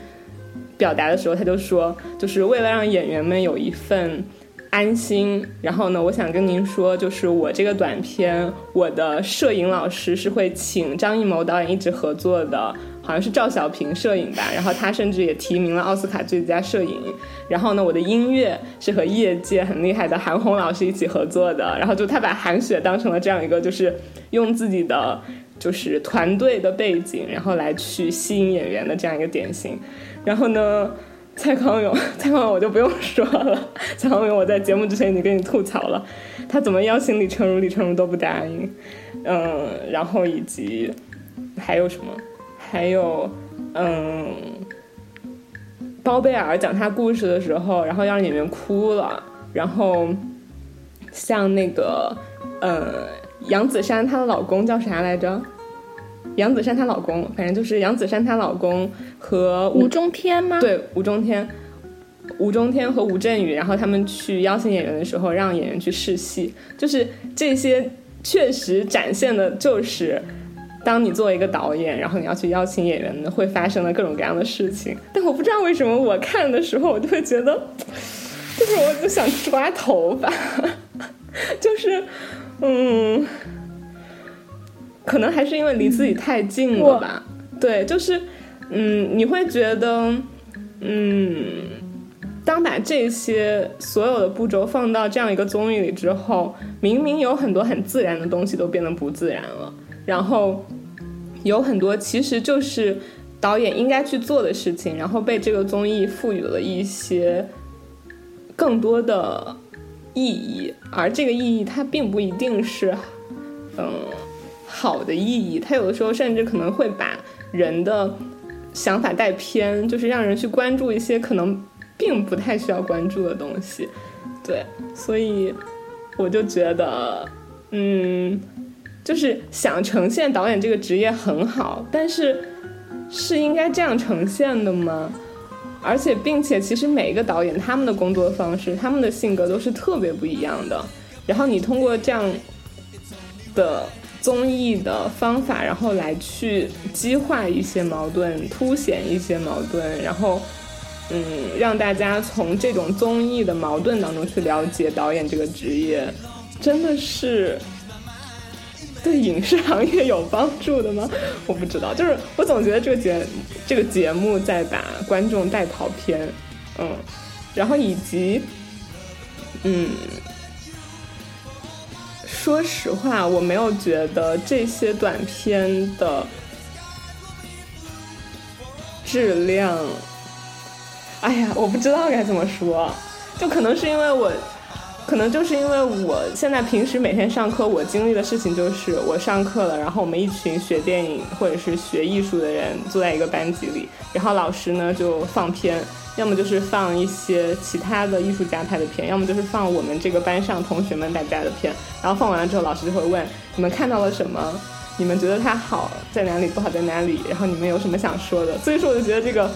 表达的时候，他就说，就是为了让演员们有一份。安心。然后呢，我想跟您说，就是我这个短片，我的摄影老师是会请张艺谋导演一直合作的，好像是赵小平摄影吧。然后他甚至也提名了奥斯卡最佳摄影。然后呢，我的音乐是和业界很厉害的韩红老师一起合作的。然后就他把韩雪当成了这样一个，就是用自己的就是团队的背景，然后来去吸引演员的这样一个典型。然后呢？蔡康永，蔡康永我就不用说了。蔡康永我在节目之前已经跟你吐槽了，他怎么邀请李成儒，李成儒都不答应。嗯，然后以及还有什么？还有嗯，包贝尔讲他故事的时候，然后让演员哭了。然后像那个呃，杨子姗她的老公叫啥来着？杨子姗她老公，反正就是杨子姗她老公和吴中天吗？对，吴中天，吴中天和吴镇宇，然后他们去邀请演员的时候，让演员去试戏，就是这些确实展现的，就是当你作为一个导演，然后你要去邀请演员的，会发生的各种各样的事情。但我不知道为什么我看的时候，我就会觉得，就是我就想抓头发，就是嗯。可能还是因为离自己太近了吧？对，就是，嗯，你会觉得，嗯，当把这些所有的步骤放到这样一个综艺里之后，明明有很多很自然的东西都变得不自然了，然后有很多其实就是导演应该去做的事情，然后被这个综艺赋予了一些更多的意义，而这个意义它并不一定是，嗯。好的意义，它有的时候甚至可能会把人的想法带偏，就是让人去关注一些可能并不太需要关注的东西。对，所以我就觉得，嗯，就是想呈现导演这个职业很好，但是是应该这样呈现的吗？而且，并且，其实每一个导演他们的工作方式、他们的性格都是特别不一样的。然后你通过这样的。综艺的方法，然后来去激化一些矛盾，凸显一些矛盾，然后，嗯，让大家从这种综艺的矛盾当中去了解导演这个职业，真的是对影视行业有帮助的吗？我不知道，就是我总觉得这个节这个节目在把观众带跑偏，嗯，然后以及，嗯。说实话，我没有觉得这些短片的质量。哎呀，我不知道该怎么说，就可能是因为我，可能就是因为我现在平时每天上课，我经历的事情就是我上课了，然后我们一群学电影或者是学艺术的人坐在一个班级里，然后老师呢就放片。要么就是放一些其他的艺术家拍的片，要么就是放我们这个班上同学们大家的片。然后放完了之后，老师就会问你们看到了什么？你们觉得它好在哪里？不好在哪里？然后你们有什么想说的？所以说，我就觉得这个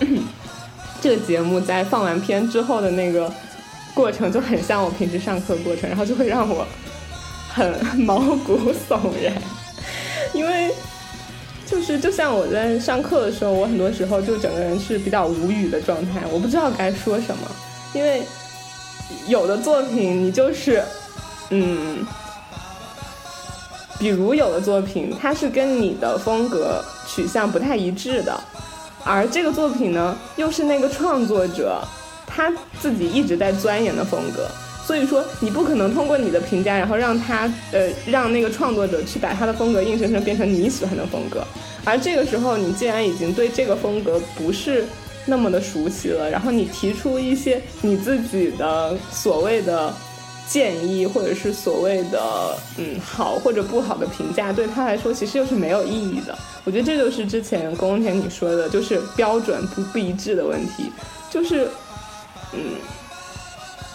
这个节目在放完片之后的那个过程就很像我平时上课过程，然后就会让我很 毛骨悚然，因为就是就像我在上课的时候，我很多时候就整个人是比较无语的状态，我不知道该说什么，因为有的作品你就是嗯。比如有的作品，它是跟你的风格取向不太一致的，而这个作品呢，又是那个创作者他自己一直在钻研的风格，所以说你不可能通过你的评价，然后让他呃让那个创作者去把他的风格硬生生变成你喜欢的风格，而这个时候你既然已经对这个风格不是那么的熟悉了，然后你提出一些你自己的所谓的。建议或者是所谓的嗯好或者不好的评价，对他来说其实又是没有意义的。我觉得这就是之前宫田你说的，就是标准不不一致的问题。就是嗯，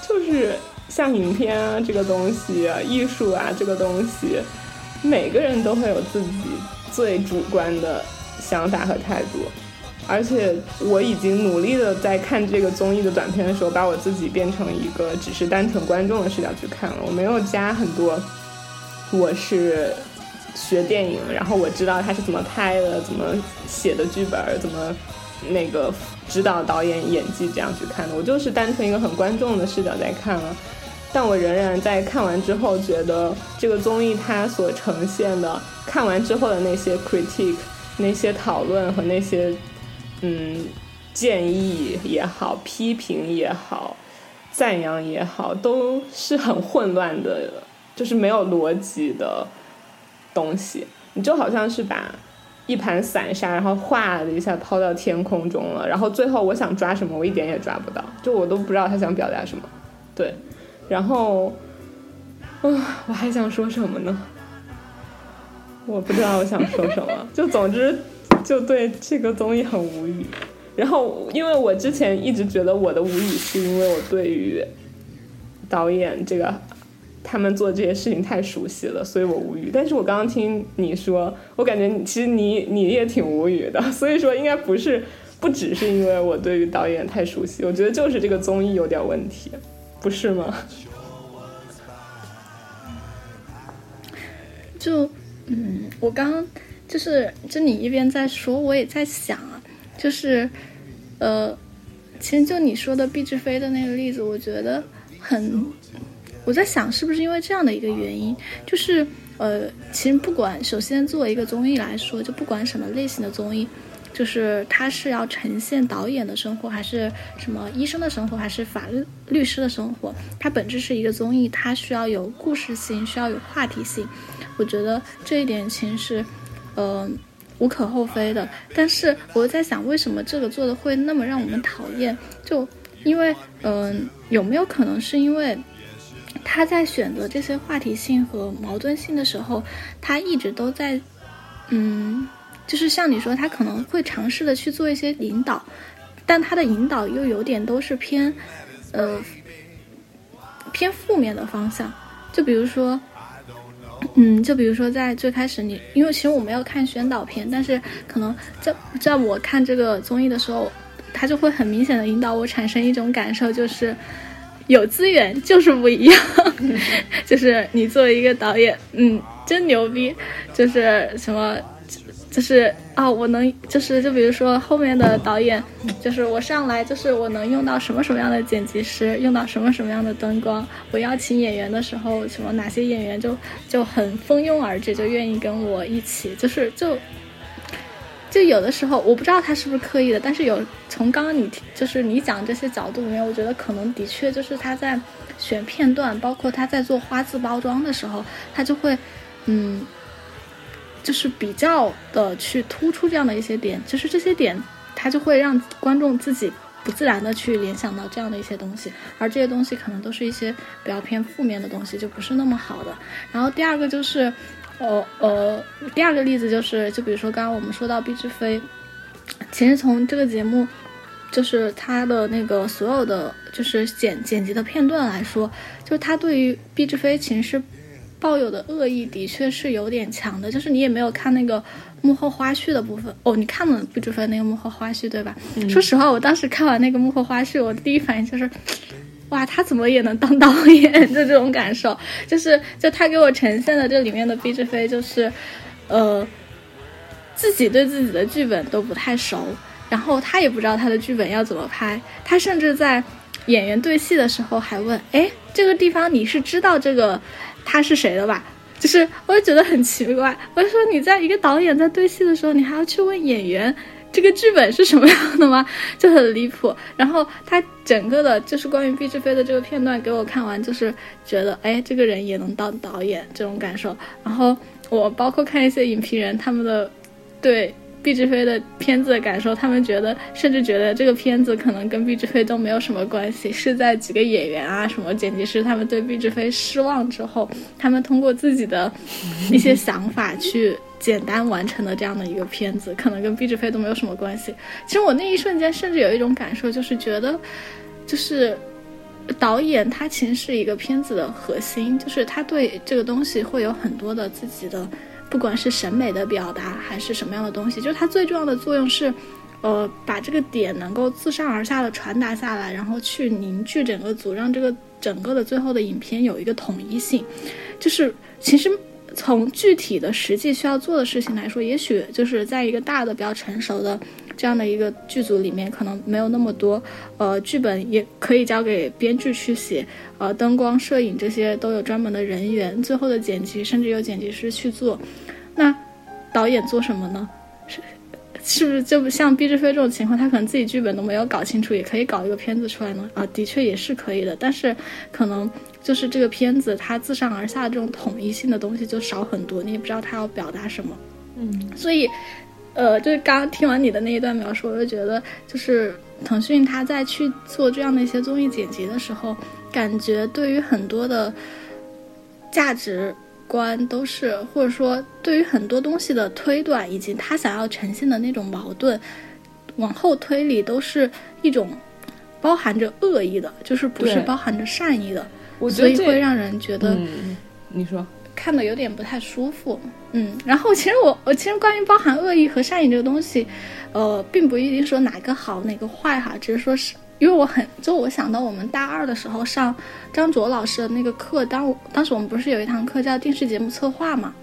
就是像影片啊这个东西啊，艺术啊这个东西，每个人都会有自己最主观的想法和态度。而且我已经努力的在看这个综艺的短片的时候，把我自己变成一个只是单纯观众的视角去看了。我没有加很多，我是学电影，然后我知道他是怎么拍的，怎么写的剧本，怎么那个指导导演演技这样去看的。我就是单纯一个很观众的视角在看了，但我仍然在看完之后觉得这个综艺它所呈现的，看完之后的那些 critique、那些讨论和那些。嗯，建议也好，批评也好，赞扬也好，都是很混乱的，就是没有逻辑的东西。你就好像是把一盘散沙，然后哗的一下抛到天空中了，然后最后我想抓什么，我一点也抓不到，就我都不知道他想表达什么。对，然后，嗯，我还想说什么呢？我不知道我想说什么，就总之。就对这个综艺很无语，然后因为我之前一直觉得我的无语是因为我对于导演这个他们做这些事情太熟悉了，所以我无语。但是我刚刚听你说，我感觉其实你你也挺无语的，所以说应该不是不只是因为我对于导演太熟悉，我觉得就是这个综艺有点问题，不是吗？就嗯，我刚。就是，就你一边在说，我也在想啊，就是，呃，其实就你说的毕志飞的那个例子，我觉得很，我在想是不是因为这样的一个原因，就是，呃，其实不管，首先作为一个综艺来说，就不管什么类型的综艺，就是它是要呈现导演的生活，还是什么医生的生活，还是法律律师的生活，它本质是一个综艺，它需要有故事性，需要有话题性，我觉得这一点其实是。嗯，无可厚非的，但是我在想，为什么这个做的会那么让我们讨厌？就因为，嗯，有没有可能是因为他在选择这些话题性和矛盾性的时候，他一直都在，嗯，就是像你说，他可能会尝试的去做一些引导，但他的引导又有点都是偏，呃，偏负面的方向，就比如说。嗯，就比如说在最开始，你因为其实我没有看宣导片，但是可能在在我看这个综艺的时候，他就会很明显的引导我产生一种感受，就是有资源就是不一样，就是你作为一个导演，嗯，真牛逼，就是什么。就是啊，我能就是就比如说后面的导演，就是我上来就是我能用到什么什么样的剪辑师，用到什么什么样的灯光。我邀请演员的时候，什么哪些演员就就很蜂拥而至，就愿意跟我一起。就是就就有的时候我不知道他是不是刻意的，但是有从刚刚你就是你讲这些角度里面，我觉得可能的确就是他在选片段，包括他在做花字包装的时候，他就会嗯。就是比较的去突出这样的一些点，就是这些点，它就会让观众自己不自然的去联想到这样的一些东西，而这些东西可能都是一些比较偏负面的东西，就不是那么好的。然后第二个就是，呃呃，第二个例子就是，就比如说刚刚我们说到毕志飞，其实从这个节目，就是他的那个所有的就是剪剪辑的片段来说，就是他对于毕志飞其实是。抱有的恶意的确是有点强的，就是你也没有看那个幕后花絮的部分哦，你看了毕志飞那个幕后花絮对吧？说实话，我当时看完那个幕后花絮，我第一反应就是，哇，他怎么也能当导演？就这种感受，就是就他给我呈现的这里面的毕志飞，就是呃，自己对自己的剧本都不太熟，然后他也不知道他的剧本要怎么拍，他甚至在演员对戏的时候还问：“哎，这个地方你是知道这个他是谁的吧？”就是我也觉得很奇怪，我就说你在一个导演在对戏的时候，你还要去问演员。这个剧本是什么样的吗？就很离谱。然后他整个的，就是关于毕志飞的这个片段给我看完，就是觉得，哎，这个人也能当导演这种感受。然后我包括看一些影评人他们的对毕志飞的片子的感受，他们觉得甚至觉得这个片子可能跟毕志飞都没有什么关系，是在几个演员啊、什么剪辑师他们对毕志飞失望之后，他们通过自己的一些想法去。简单完成的这样的一个片子，可能跟毕志飞都没有什么关系。其实我那一瞬间甚至有一种感受，就是觉得，就是导演他其实是一个片子的核心，就是他对这个东西会有很多的自己的，不管是审美的表达还是什么样的东西，就是它最重要的作用是，呃，把这个点能够自上而下的传达下来，然后去凝聚整个组，让这个整个的最后的影片有一个统一性。就是其实。从具体的实际需要做的事情来说，也许就是在一个大的、比较成熟的这样的一个剧组里面，可能没有那么多，呃，剧本也可以交给编剧去写，呃，灯光、摄影这些都有专门的人员，最后的剪辑甚至有剪辑师去做。那导演做什么呢？是是不是就像毕志飞这种情况，他可能自己剧本都没有搞清楚，也可以搞一个片子出来呢？啊，的确也是可以的，但是可能。就是这个片子，它自上而下的这种统一性的东西就少很多，你也不知道他要表达什么。嗯，所以，呃，就是刚刚听完你的那一段描述，我就觉得，就是腾讯它在去做这样的一些综艺剪辑的时候，感觉对于很多的价值观都是，或者说对于很多东西的推断，以及他想要呈现的那种矛盾，往后推理都是一种包含着恶意的，就是不是包含着善意的。所以会让人觉得，你说看的有点不太舒服，嗯。然后其实我我其实关于包含恶意和善意这个东西，呃，并不一定说哪个好哪个坏哈，只是说是因为我很就我想到我们大二的时候上张卓老师的那个课，当当时我们不是有一堂课叫电视节目策划嘛，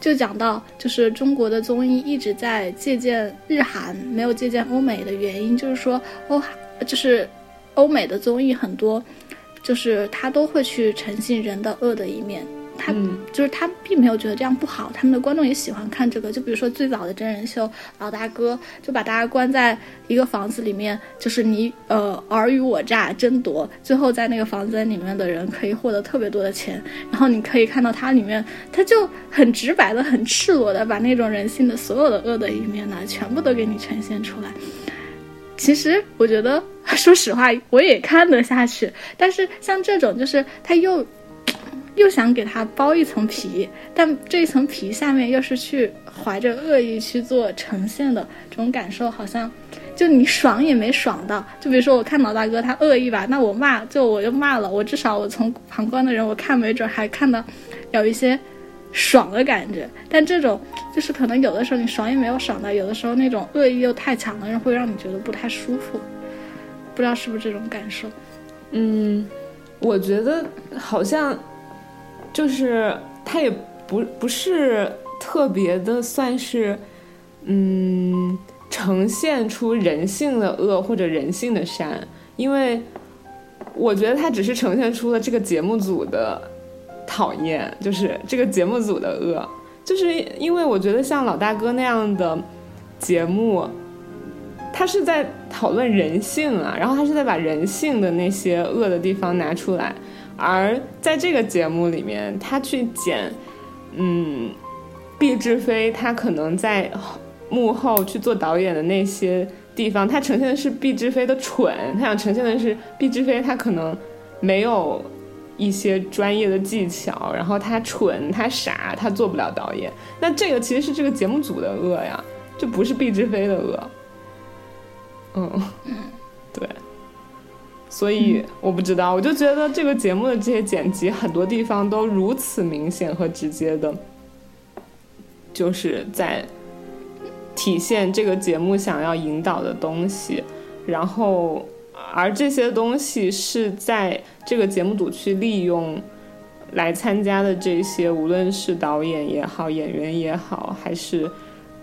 就讲到就是中国的综艺一直在借鉴日韩，没有借鉴欧美的原因，就是说欧就是欧美的综艺很多。就是他都会去呈现人的恶的一面，他就是他并没有觉得这样不好，他们的观众也喜欢看这个。就比如说最早的真人秀《老大哥》，就把大家关在一个房子里面，就是你呃尔虞我诈争夺，最后在那个房子里面的人可以获得特别多的钱，然后你可以看到它里面，他就很直白的、很赤裸的把那种人性的所有的恶的一面呢，全部都给你呈现出来。其实我觉得，说实话，我也看得下去。但是像这种，就是他又又想给他包一层皮，但这一层皮下面又是去怀着恶意去做呈现的这种感受，好像就你爽也没爽到。就比如说我看老大哥他恶意吧，那我骂就我就骂了，我至少我从旁观的人我看没准还看到有一些。爽的感觉，但这种就是可能有的时候你爽也没有爽到，有的时候那种恶意又太强了，会让你觉得不太舒服。不知道是不是这种感受？嗯，我觉得好像就是他也不不是特别的算是嗯呈现出人性的恶或者人性的善，因为我觉得他只是呈现出了这个节目组的。讨厌，就是这个节目组的恶，就是因为我觉得像老大哥那样的节目，他是在讨论人性啊，然后他是在把人性的那些恶的地方拿出来，而在这个节目里面，他去剪，嗯，毕志飞他可能在幕后去做导演的那些地方，他呈现的是毕志飞的蠢，他想呈现的是毕志飞他可能没有。一些专业的技巧，然后他蠢，他傻，他做不了导演。那这个其实是这个节目组的恶呀，就不是毕志飞的恶。嗯，所以我不知道，我就觉得这个节目的这些剪辑很多地方都如此明显和直接的，就是在体现这个节目想要引导的东西，然后。而这些东西是在这个节目组去利用来参加的这些，无论是导演也好，演员也好，还是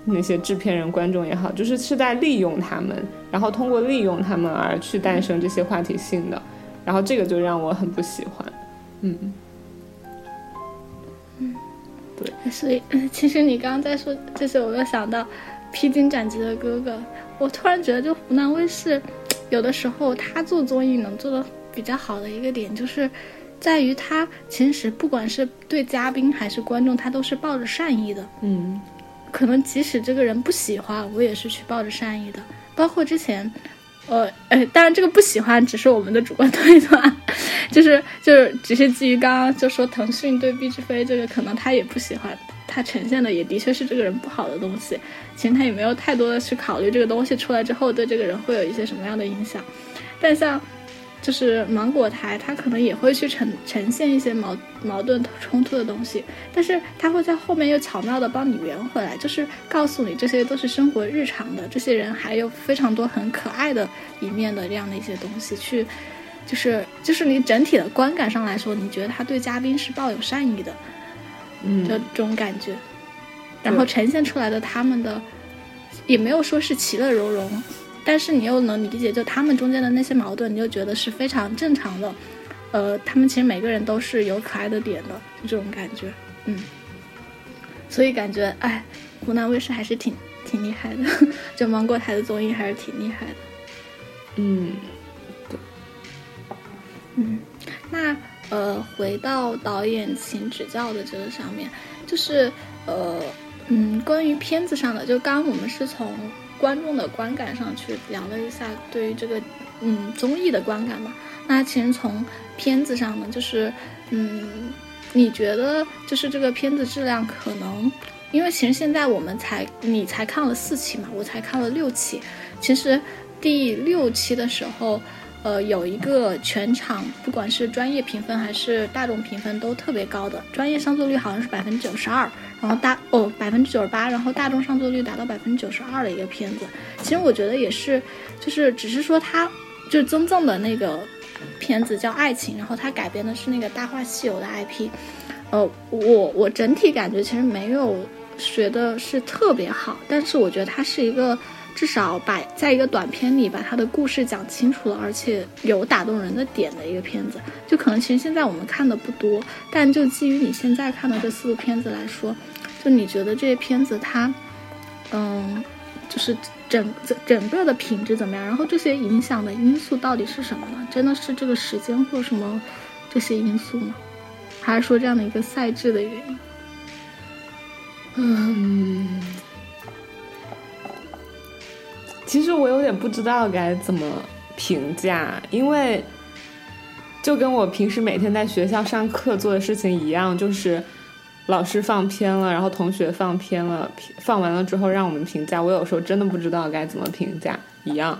那些制片人、观众也好，就是是在利用他们，然后通过利用他们而去诞生这些话题性的，然后这个就让我很不喜欢。嗯，嗯，对，所以 其实你刚刚在说这些，我又想到《披荆斩棘的哥哥》，我突然觉得就湖南卫视。有的时候，他做综艺能做的比较好的一个点，就是在于他其实不管是对嘉宾还是观众，他都是抱着善意的。嗯，可能即使这个人不喜欢，我也是去抱着善意的。包括之前，呃，呃，当然这个不喜欢只是我们的主观推断，就是就是只是基于刚刚就说腾讯对毕志飞这个，可能他也不喜欢。他呈现的也的确是这个人不好的东西，其实他也没有太多的去考虑这个东西出来之后对这个人会有一些什么样的影响。但像就是芒果台，他可能也会去呈呈现一些矛矛盾冲突的东西，但是他会在后面又巧妙的帮你圆回来，就是告诉你这些都是生活日常的，这些人还有非常多很可爱的一面的这样的一些东西，去就是就是你整体的观感上来说，你觉得他对嘉宾是抱有善意的。嗯，这种感觉，然后呈现出来的他们的，也没有说是其乐融融，但是你又能理解，就他们中间的那些矛盾，你就觉得是非常正常的。呃，他们其实每个人都是有可爱的点的，就这种感觉。嗯，所以感觉，哎，湖南卫视还是挺挺厉害的，就芒果台的综艺还是挺厉害的。嗯，对，嗯，那。呃，回到导演请指教的这个上面，就是呃，嗯，关于片子上的，就刚刚我们是从观众的观感上去聊了一下对于这个嗯综艺的观感吧。那其实从片子上呢，就是嗯，你觉得就是这个片子质量可能，因为其实现在我们才你才看了四期嘛，我才看了六期，其实第六期的时候。呃，有一个全场，不管是专业评分还是大众评分都特别高的，专业上座率好像是百分之九十二，然后大哦百分之九十八，然后大众上座率达到百分之九十二的一个片子。其实我觉得也是，就是只是说它就真正的那个片子叫《爱情》，然后它改编的是那个《大话西游》的 IP。呃，我我整体感觉其实没有学的是特别好，但是我觉得它是一个。至少把在一个短片里把他的故事讲清楚了，而且有打动人的点的一个片子，就可能其实现在我们看的不多，但就基于你现在看的这四部片子来说，就你觉得这些片子它，嗯，就是整整整个的品质怎么样？然后这些影响的因素到底是什么呢？真的是这个时间或什么这些因素吗？还是说这样的一个赛制的原因？嗯。其实我有点不知道该怎么评价，因为就跟我平时每天在学校上课做的事情一样，就是老师放偏了，然后同学放偏了，放完了之后让我们评价。我有时候真的不知道该怎么评价一样。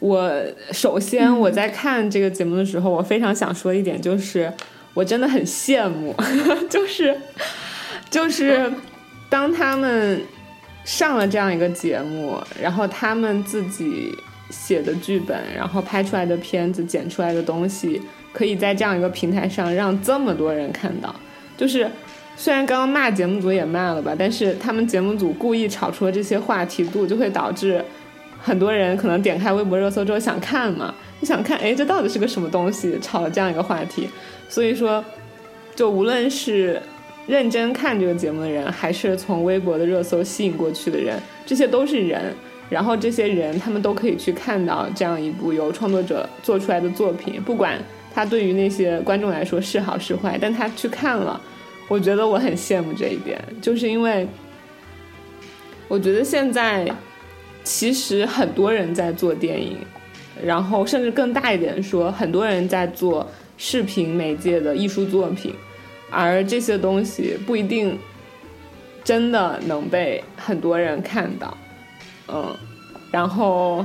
我首先我在看这个节目的时候，我非常想说一点，就是我真的很羡慕，就是就是当他们。上了这样一个节目，然后他们自己写的剧本，然后拍出来的片子，剪出来的东西，可以在这样一个平台上让这么多人看到。就是虽然刚刚骂节目组也骂了吧，但是他们节目组故意炒出了这些话题度，就会导致很多人可能点开微博热搜之后想看嘛，就想看，哎，这到底是个什么东西，炒了这样一个话题。所以说，就无论是。认真看这个节目的人，还是从微博的热搜吸引过去的人，这些都是人。然后这些人，他们都可以去看到这样一部由创作者做出来的作品，不管他对于那些观众来说是好是坏，但他去看了，我觉得我很羡慕这一点，就是因为我觉得现在其实很多人在做电影，然后甚至更大一点说，很多人在做视频媒介的艺术作品。而这些东西不一定真的能被很多人看到，嗯，然后，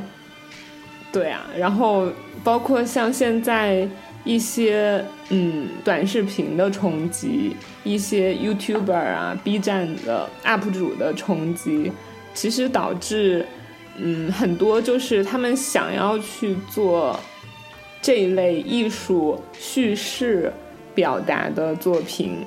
对啊，然后包括像现在一些嗯短视频的冲击，一些 YouTuber 啊、B 站的 UP 主的冲击，其实导致嗯，很多就是他们想要去做这一类艺术叙事表达的作品，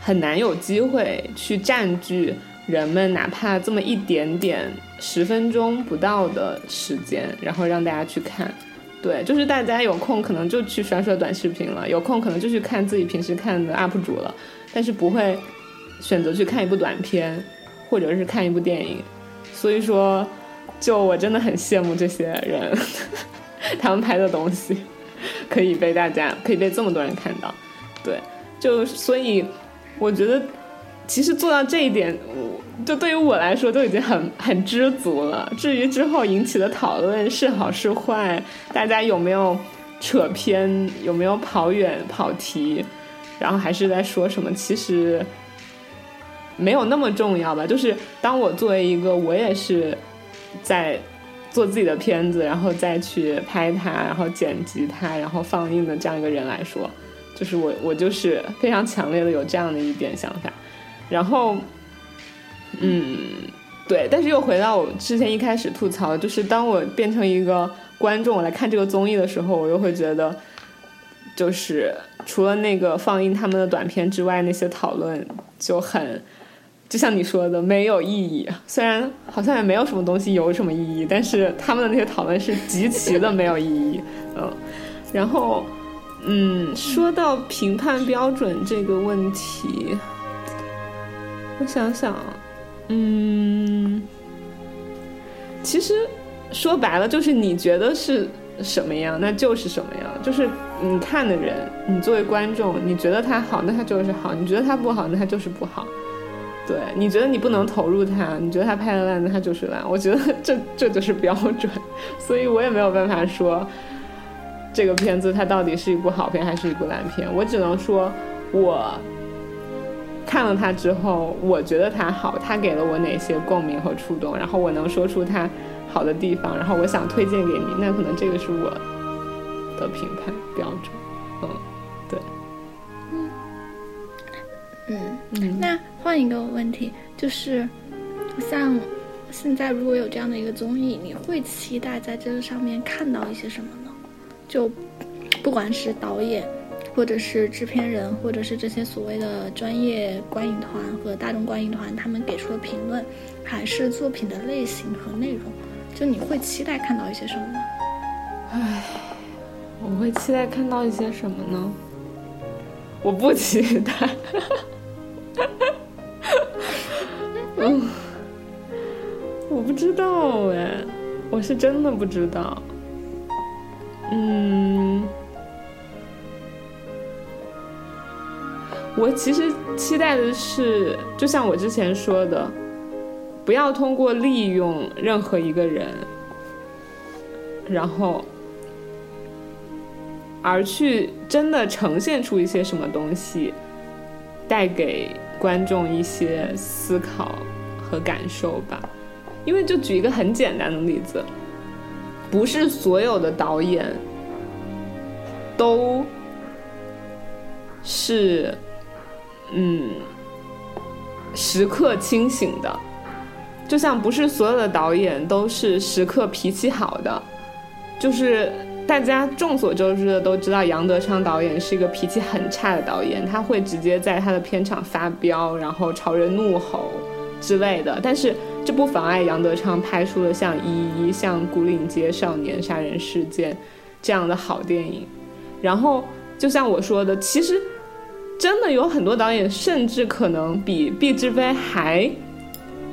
很难有机会去占据人们哪怕这么一点点十分钟不到的时间，然后让大家去看。对，就是大家有空可能就去刷刷短视频了，有空可能就去看自己平时看的 UP 主了，但是不会选择去看一部短片，或者是看一部电影。所以说，就我真的很羡慕这些人，他们拍的东西 可以被大家，可以被这么多人看到。对，就所以我觉得，其实做到这一点，就对于我来说都已经很很知足了。至于之后引起的讨论是好是坏，大家有没有扯偏，有没有跑远跑题，然后还是在说什么，其实。没有那么重要吧，就是当我作为一个我也是在做自己的片子，然后再去拍它，然后剪辑它，然后放映的这样一个人来说，就是我我就是非常强烈的有这样的一点想法。然后，嗯，对，但是又回到我之前一开始吐槽，就是当我变成一个观众我来看这个综艺的时候，我又会觉得，就是除了那个放映他们的短片之外，那些讨论就很。就像你说的，没有意义。虽然好像也没有什么东西有什么意义，但是他们的那些讨论是极其的没有意义。嗯，然后，嗯，说到评判标准这个问题，我想想，嗯，其实说白了就是你觉得是什么样，那就是什么样。就是你看的人，你作为观众，你觉得他好，那他就是好；你觉得他不好，那他就是不好。对，你觉得你不能投入他，你觉得他拍的烂，那他就是烂。我觉得这这就是标准，所以我也没有办法说这个片子它到底是一部好片还是一部烂片。我只能说，我看了它之后，我觉得它好，它给了我哪些共鸣和触动，然后我能说出它好的地方，然后我想推荐给你，那可能这个是我的评判标准。嗯，对。那换一个问题，就是像现在如果有这样的一个综艺，你会期待在这个上面看到一些什么呢？就不管是导演，或者是制片人，或者是这些所谓的专业观影团和大众观影团，他们给出的评论，还是作品的类型和内容，就你会期待看到一些什么呢？唉，我会期待看到一些什么呢？我不期待。嗯，我不知道哎，我是真的不知道。嗯，我其实期待的是，就像我之前说的，不要通过利用任何一个人，然后而去真的呈现出一些什么东西，带给。观众一些思考和感受吧，因为就举一个很简单的例子，不是所有的导演都是嗯时刻清醒的，就像不是所有的导演都是时刻脾气好的，就是。大家众所周知的都知道，杨德昌导演是一个脾气很差的导演，他会直接在他的片场发飙，然后朝人怒吼之类的。但是这不妨碍杨德昌拍出了像《一一》、像《古岭街少年杀人事件》这样的好电影。然后，就像我说的，其实真的有很多导演，甚至可能比毕志飞还。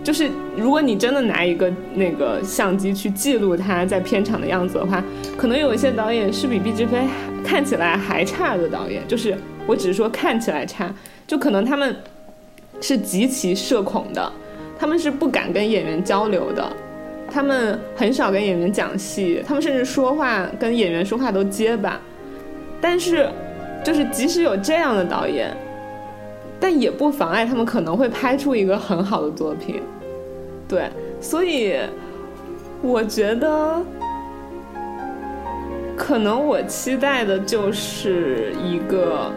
就是，如果你真的拿一个那个相机去记录他在片场的样子的话，可能有一些导演是比毕志飞看起来还差的导演。就是我只是说看起来差，就可能他们是极其社恐的，他们是不敢跟演员交流的，他们很少跟演员讲戏，他们甚至说话跟演员说话都结巴。但是，就是即使有这样的导演，但也不妨碍他们可能会拍出一个很好的作品。对，所以我觉得，可能我期待的就是一个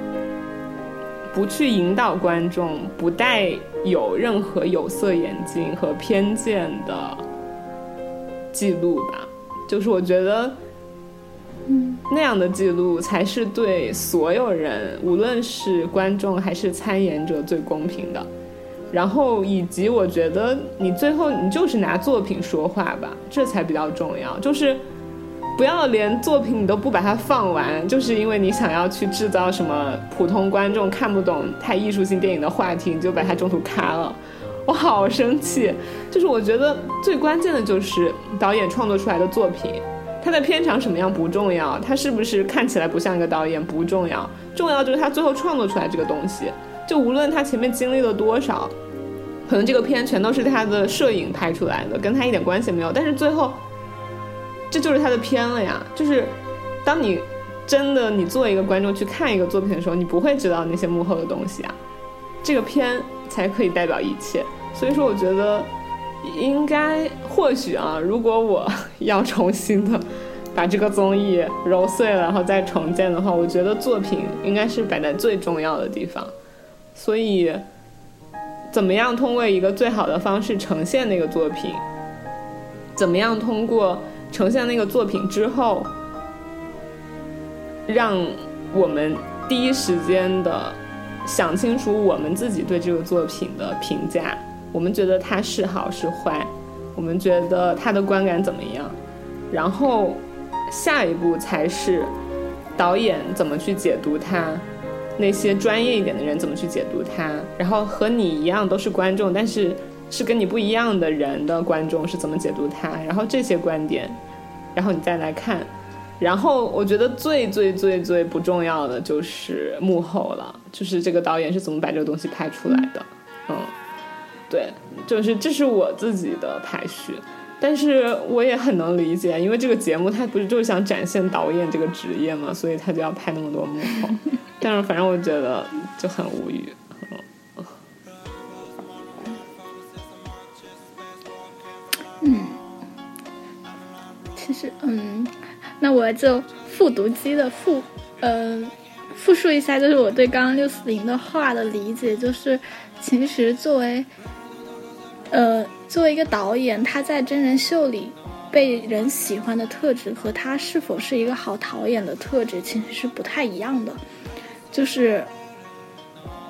不去引导观众、不带有任何有色眼镜和偏见的记录吧。就是我觉得，嗯，那样的记录才是对所有人，无论是观众还是参演者最公平的。然后以及我觉得你最后你就是拿作品说话吧，这才比较重要。就是不要连作品你都不把它放完，就是因为你想要去制造什么普通观众看不懂太艺术性电影的话题，你就把它中途卡了。我好生气。就是我觉得最关键的就是导演创作出来的作品，他的片长什么样不重要，他是不是看起来不像一个导演不重要，重要就是他最后创作出来这个东西。就无论他前面经历了多少，可能这个片全都是他的摄影拍出来的，跟他一点关系没有。但是最后，这就是他的片了呀。就是当你真的你作为一个观众去看一个作品的时候，你不会知道那些幕后的东西啊。这个片才可以代表一切。所以说，我觉得应该或许啊，如果我要重新的把这个综艺揉碎了，然后再重建的话，我觉得作品应该是摆在最重要的地方。所以，怎么样通过一个最好的方式呈现那个作品？怎么样通过呈现那个作品之后，让我们第一时间的想清楚我们自己对这个作品的评价？我们觉得它是好是坏？我们觉得它的观感怎么样？然后下一步才是导演怎么去解读它。那些专业一点的人怎么去解读它？然后和你一样都是观众，但是是跟你不一样的人的观众是怎么解读它？然后这些观点，然后你再来看。然后我觉得最最最最不重要的就是幕后了，就是这个导演是怎么把这个东西拍出来的。嗯，对，就是这是我自己的排序。但是我也很能理解，因为这个节目它不是就是想展现导演这个职业嘛，所以他就要拍那么多幕后。但是反正我觉得就很无语。嗯，其实嗯，那我就复读机的复呃复述一下，就是我对刚刚六四零的话的理解，就是其实作为呃。作为一个导演，他在真人秀里被人喜欢的特质和他是否是一个好导演的特质其实是不太一样的。就是，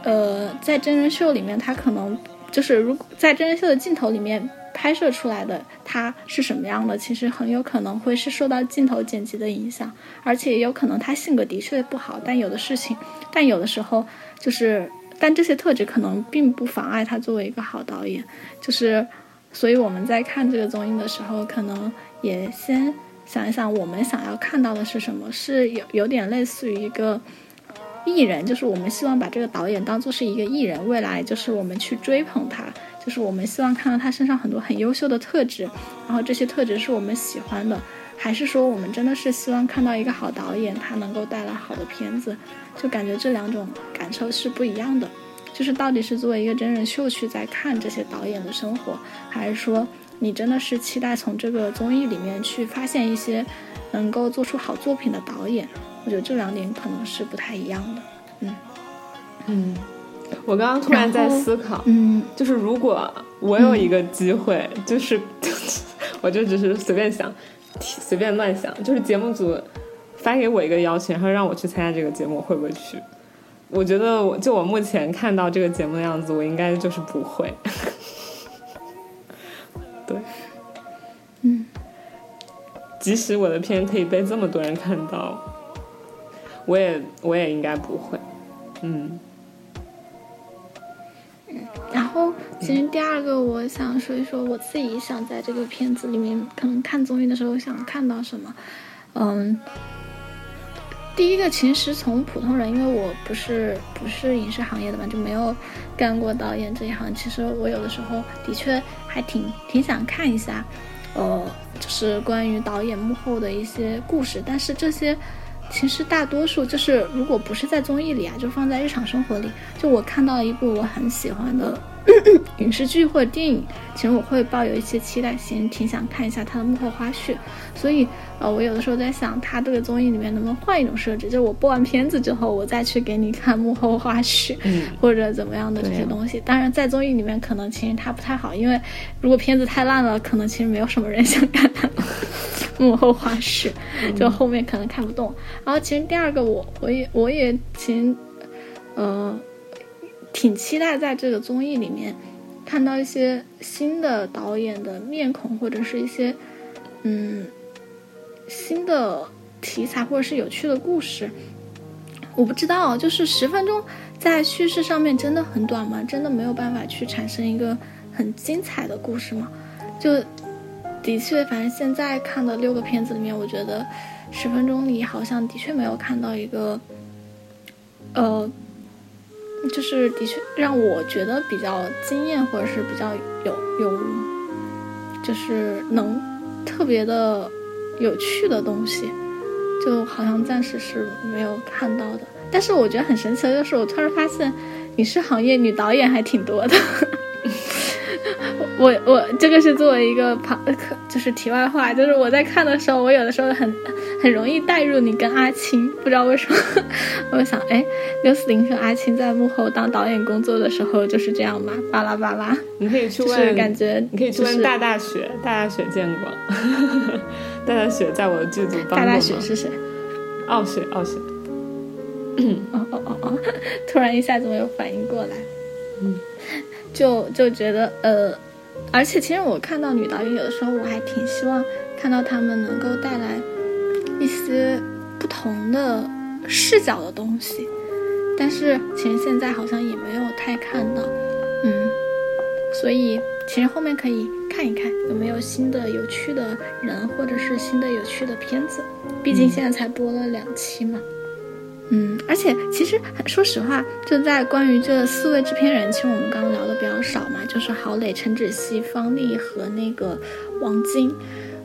呃，在真人秀里面，他可能就是如果在真人秀的镜头里面拍摄出来的他是什么样的，其实很有可能会是受到镜头剪辑的影响，而且也有可能他性格的确不好，但有的事情，但有的时候就是，但这些特质可能并不妨碍他作为一个好导演，就是。所以我们在看这个综艺的时候，可能也先想一想，我们想要看到的是什么？是有有点类似于一个艺人，就是我们希望把这个导演当做是一个艺人，未来就是我们去追捧他，就是我们希望看到他身上很多很优秀的特质，然后这些特质是我们喜欢的，还是说我们真的是希望看到一个好导演，他能够带来好的片子？就感觉这两种感受是不一样的。就是到底是作为一个真人秀去在看这些导演的生活，还是说你真的是期待从这个综艺里面去发现一些能够做出好作品的导演？我觉得这两点可能是不太一样的。嗯嗯，我刚刚突然在思考，嗯，就是如果我有一个机会，就是 我就只是随便想，随便乱想，就是节目组发给我一个邀请，然后让我去参加这个节目，我会不会去？我觉得，就我目前看到这个节目的样子，我应该就是不会。对，嗯，即使我的片可以被这么多人看到，我也我也应该不会。嗯，嗯，然后其实第二个，我想说一说我自己想在这个片子里面，可能看综艺的时候想看到什么，嗯。第一个其实从普通人，因为我不是不是影视行业的嘛，就没有干过导演这一行。其实我有的时候的确还挺挺想看一下，呃，就是关于导演幕后的一些故事。但是这些，其实大多数就是如果不是在综艺里啊，就放在日常生活里，就我看到一部我很喜欢的 影视剧或者电影，其实我会抱有一些期待心，挺想看一下它的幕后花絮。所以，呃，我有的时候在想，它这个综艺里面能不能换一种设置，就是我播完片子之后，我再去给你看幕后花絮，嗯，或者怎么样的这些东西。当然，在综艺里面可能其实它不太好，因为如果片子太烂了，可能其实没有什么人想看 幕后花絮，就后面可能看不懂。然后，其实第二个，我我也我也其实，呃，挺期待在这个综艺里面看到一些新的导演的面孔，或者是一些嗯新的题材，或者是有趣的故事。我不知道，就是十分钟在叙事上面真的很短吗？真的没有办法去产生一个很精彩的故事吗？就的确，反正现在看的六个片子里面，我觉得十分钟里好像的确没有看到一个，呃，就是的确让我觉得比较惊艳，或者是比较有有，就是能特别的有趣的东西。就好像暂时是没有看到的，但是我觉得很神奇的就是，我突然发现影视行业女导演还挺多的。我我这个是作为一个旁，就是题外话，就是我在看的时候，我有的时候很很容易带入你跟阿青，不知道为什么，我想，哎，刘思玲和阿青在幕后当导演工作的时候就是这样嘛？巴拉巴拉，你可以去问，感觉你可以去问大大雪，大大雪见过，大大雪在我的剧组帮过大大雪是谁？傲雪，傲雪。哦哦哦哦，突然一下子没有反应过来，嗯，就就觉得呃。而且，其实我看到女导演有的时候，我还挺希望看到他们能够带来一些不同的视角的东西。但是，其实现在好像也没有太看到，嗯。所以，其实后面可以看一看有没有新的有趣的人，或者是新的有趣的片子。毕竟现在才播了两期嘛。嗯，而且其实说实话，就在关于这四位制片人，其实我们刚刚聊的比较少嘛，就是郝蕾、陈芷溪、方丽和那个王晶。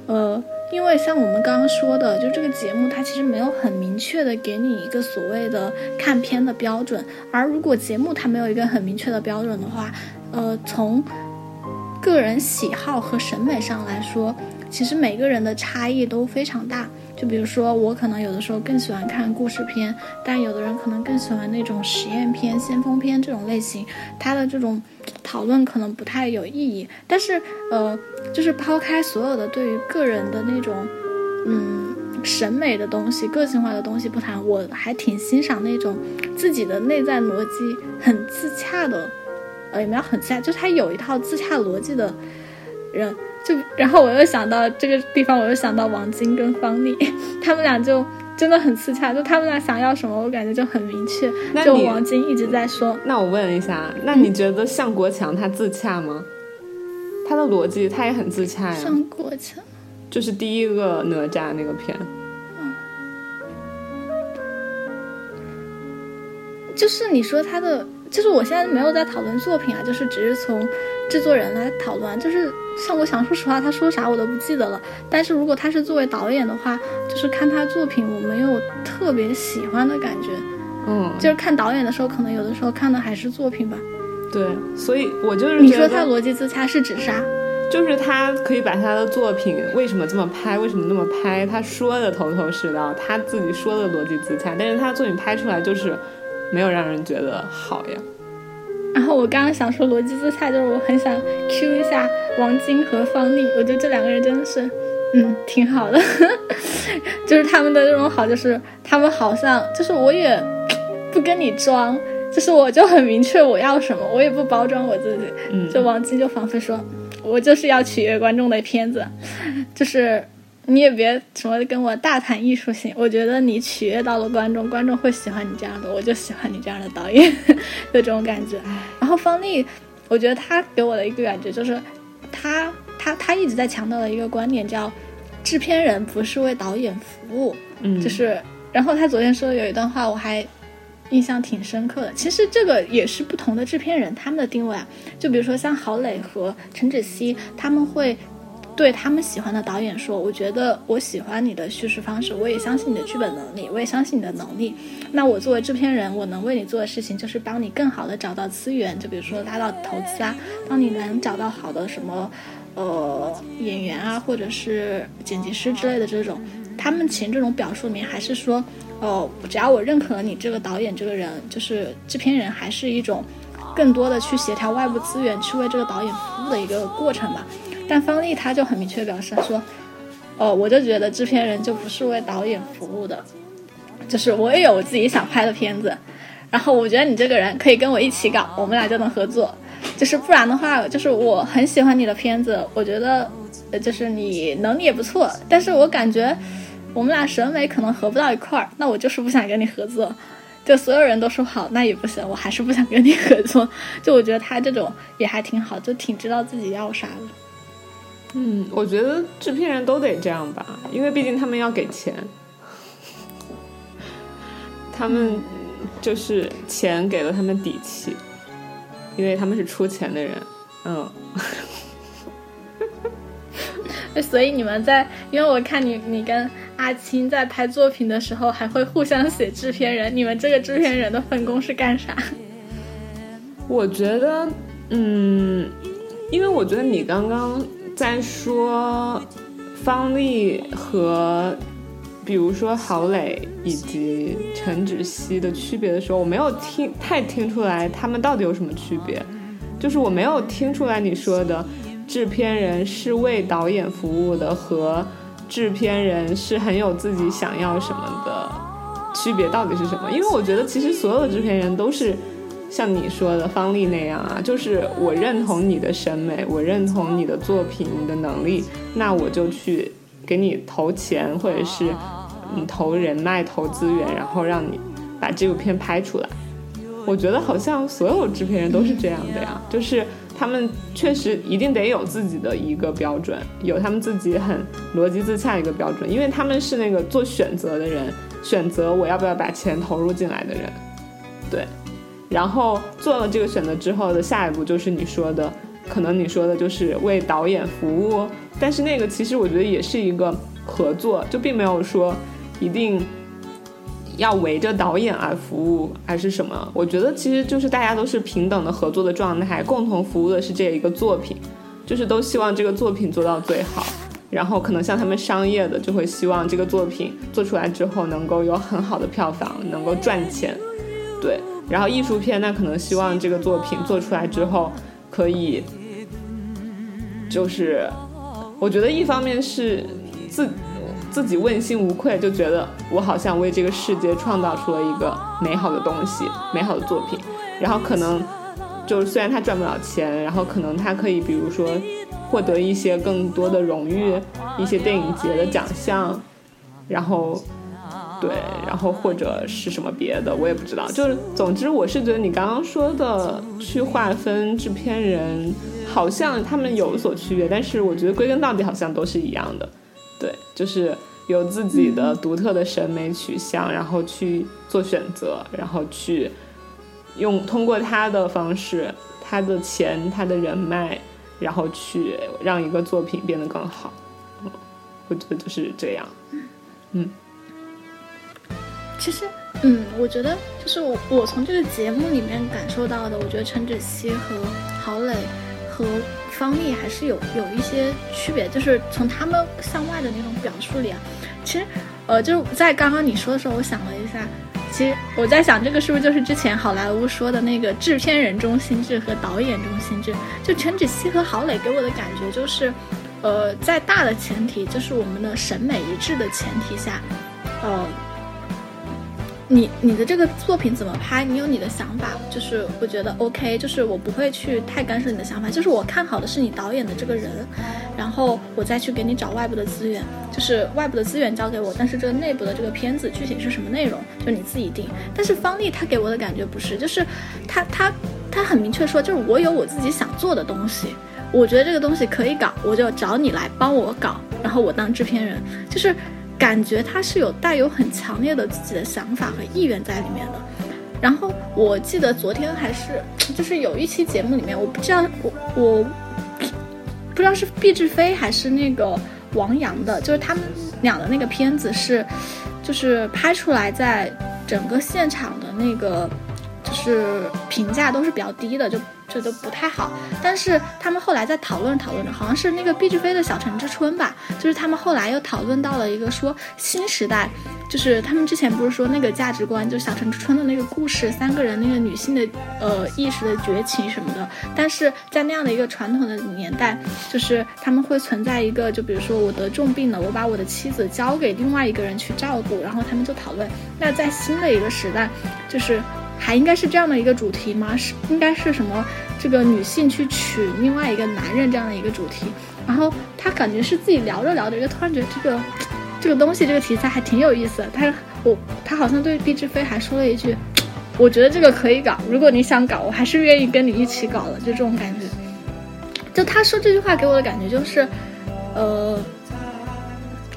呃，因为像我们刚刚说的，就这个节目它其实没有很明确的给你一个所谓的看片的标准，而如果节目它没有一个很明确的标准的话，呃，从个人喜好和审美上来说，其实每个人的差异都非常大。就比如说，我可能有的时候更喜欢看故事片，但有的人可能更喜欢那种实验片、先锋片这种类型，它的这种讨论可能不太有意义。但是，呃，就是抛开所有的对于个人的那种，嗯，审美的东西、个性化的东西不谈，我还挺欣赏那种自己的内在逻辑很自洽的，呃，也没有很自洽，就他有一套自洽逻辑的人。就然后我又想到这个地方，我又想到王晶跟方丽，他们俩就真的很自洽，就他们俩想要什么，我感觉就很明确。就王晶一直在说。那我问一下，那你觉得向国强他自洽吗？他的逻辑他也很自洽呀。向国强就是第一个哪吒那个片。嗯。就是你说他的，就是我现在没有在讨论作品啊，就是只是从制作人来讨论，就是。像我想说实话，他说啥我都不记得了。但是如果他是作为导演的话，就是看他作品，我没有特别喜欢的感觉。嗯，就是看导演的时候，可能有的时候看的还是作品吧。对，所以我就是你说他逻辑自洽是指啥？就是他可以把他的作品为什么这么拍，为什么那么拍，他说的头头是道，他自己说的逻辑自洽，但是他作品拍出来就是没有让人觉得好呀。然后我刚刚想说逻辑自洽，就是我很想 Q 一下王晶和方丽，我觉得这两个人真的是，嗯，挺好的，就是他们的这种好，就是他们好像就是我也 不跟你装，就是我就很明确我要什么，我也不包装我自己，嗯，就王晶就仿佛说，我就是要取悦观众的片子，就是。你也别什么跟我大谈艺术性，我觉得你取悦到了观众，观众会喜欢你这样的，我就喜欢你这样的导演，有这种感觉。然后方丽，我觉得他给我的一个感觉就是，他他他一直在强调的一个观点叫，制片人不是为导演服务，嗯，就是。然后他昨天说的有一段话，我还印象挺深刻的。其实这个也是不同的制片人他们的定位啊，就比如说像郝蕾和陈芷溪，他们会。对他们喜欢的导演说，我觉得我喜欢你的叙事方式，我也相信你的剧本能力，我也相信你的能力。那我作为制片人，我能为你做的事情就是帮你更好的找到资源，就比如说拉到投资啊，当你能找到好的什么，呃，演员啊，或者是剪辑师之类的这种，他们其实这种表述里面还是说，哦，只要我认可你这个导演这个人，就是制片人，还是一种更多的去协调外部资源，去为这个导演服务的一个过程吧。但方丽他就很明确表示说，哦，我就觉得制片人就不是为导演服务的，就是我也有我自己想拍的片子，然后我觉得你这个人可以跟我一起搞，我们俩就能合作，就是不然的话，就是我很喜欢你的片子，我觉得，就是你能力也不错，但是我感觉我们俩审美可能合不到一块儿，那我就是不想跟你合作，就所有人都说好，那也不行，我还是不想跟你合作，就我觉得他这种也还挺好，就挺知道自己要啥的。嗯，我觉得制片人都得这样吧，因为毕竟他们要给钱，他们就是钱给了他们底气，因为他们是出钱的人，嗯。所以你们在，因为我看你，你跟阿青在拍作品的时候还会互相写制片人，你们这个制片人的分工是干啥？我觉得，嗯，因为我觉得你刚刚。在说方丽和，比如说郝蕾以及陈芷溪的区别的时候，我没有听太听出来他们到底有什么区别，就是我没有听出来你说的制片人是为导演服务的和制片人是很有自己想要什么的区别到底是什么？因为我觉得其实所有的制片人都是。像你说的方丽那样啊，就是我认同你的审美，我认同你的作品，你的能力，那我就去给你投钱，或者是你投人脉、投资源，然后让你把这部片拍出来。我觉得好像所有制片人都是这样的呀，就是他们确实一定得有自己的一个标准，有他们自己很逻辑自洽一个标准，因为他们是那个做选择的人，选择我要不要把钱投入进来的人，对。然后做了这个选择之后的下一步就是你说的，可能你说的就是为导演服务，但是那个其实我觉得也是一个合作，就并没有说一定要围着导演而服务还是什么。我觉得其实就是大家都是平等的合作的状态，共同服务的是这一个作品，就是都希望这个作品做到最好。然后可能像他们商业的就会希望这个作品做出来之后能够有很好的票房，能够赚钱，对。然后艺术片，那可能希望这个作品做出来之后，可以，就是，我觉得一方面是自自己问心无愧，就觉得我好像为这个世界创造出了一个美好的东西、美好的作品。然后可能就是虽然他赚不了钱，然后可能他可以比如说获得一些更多的荣誉，一些电影节的奖项，然后。对，然后或者是什么别的，我也不知道。就是，总之，我是觉得你刚刚说的去划分制片人，好像他们有所区别，但是我觉得归根到底好像都是一样的。对，就是有自己的独特的审美取向，然后去做选择，然后去用通过他的方式、他的钱、他的人脉，然后去让一个作品变得更好。嗯，我觉得就是这样。嗯。其实，嗯，我觉得就是我我从这个节目里面感受到的，我觉得陈芷溪和郝蕾和方丽还是有有一些区别，就是从他们向外的那种表述里啊，其实，呃，就是在刚刚你说的时候，我想了一下，其实我在想，这个是不是就是之前好莱坞说的那个制片人中心制和导演中心制？就陈芷溪和郝蕾给我的感觉就是，呃，在大的前提，就是我们的审美一致的前提下，呃。你你的这个作品怎么拍？你有你的想法，就是我觉得 OK，就是我不会去太干涉你的想法，就是我看好的是你导演的这个人，然后我再去给你找外部的资源，就是外部的资源交给我，但是这个内部的这个片子具体是什么内容，就你自己定。但是方丽他给我的感觉不是，就是他他他很明确说，就是我有我自己想做的东西，我觉得这个东西可以搞，我就找你来帮我搞，然后我当制片人，就是。感觉他是有带有很强烈的自己的想法和意愿在里面的。然后我记得昨天还是 就是有一期节目里面，我不知道我我不知道是毕志飞还是那个王阳的，就是他们俩的那个片子是，就是拍出来在整个现场的那个就是评价都是比较低的，就。觉得不太好，但是他们后来在讨论讨论着，好像是那个毕志飞的小城之春吧，就是他们后来又讨论到了一个说新时代，就是他们之前不是说那个价值观，就小城之春的那个故事，三个人那个女性的呃意识的崛起什么的，但是在那样的一个传统的年代，就是他们会存在一个，就比如说我得重病了，我把我的妻子交给另外一个人去照顾，然后他们就讨论，那在新的一个时代，就是。还应该是这样的一个主题吗？是应该是什么？这个女性去娶另外一个男人这样的一个主题。然后他感觉是自己聊着聊着，就突然觉得这个这个东西这个题材还挺有意思的。他我他好像对毕志飞还说了一句：“我觉得这个可以搞，如果你想搞，我还是愿意跟你一起搞的。”就这种感觉。就他说这句话给我的感觉就是，呃，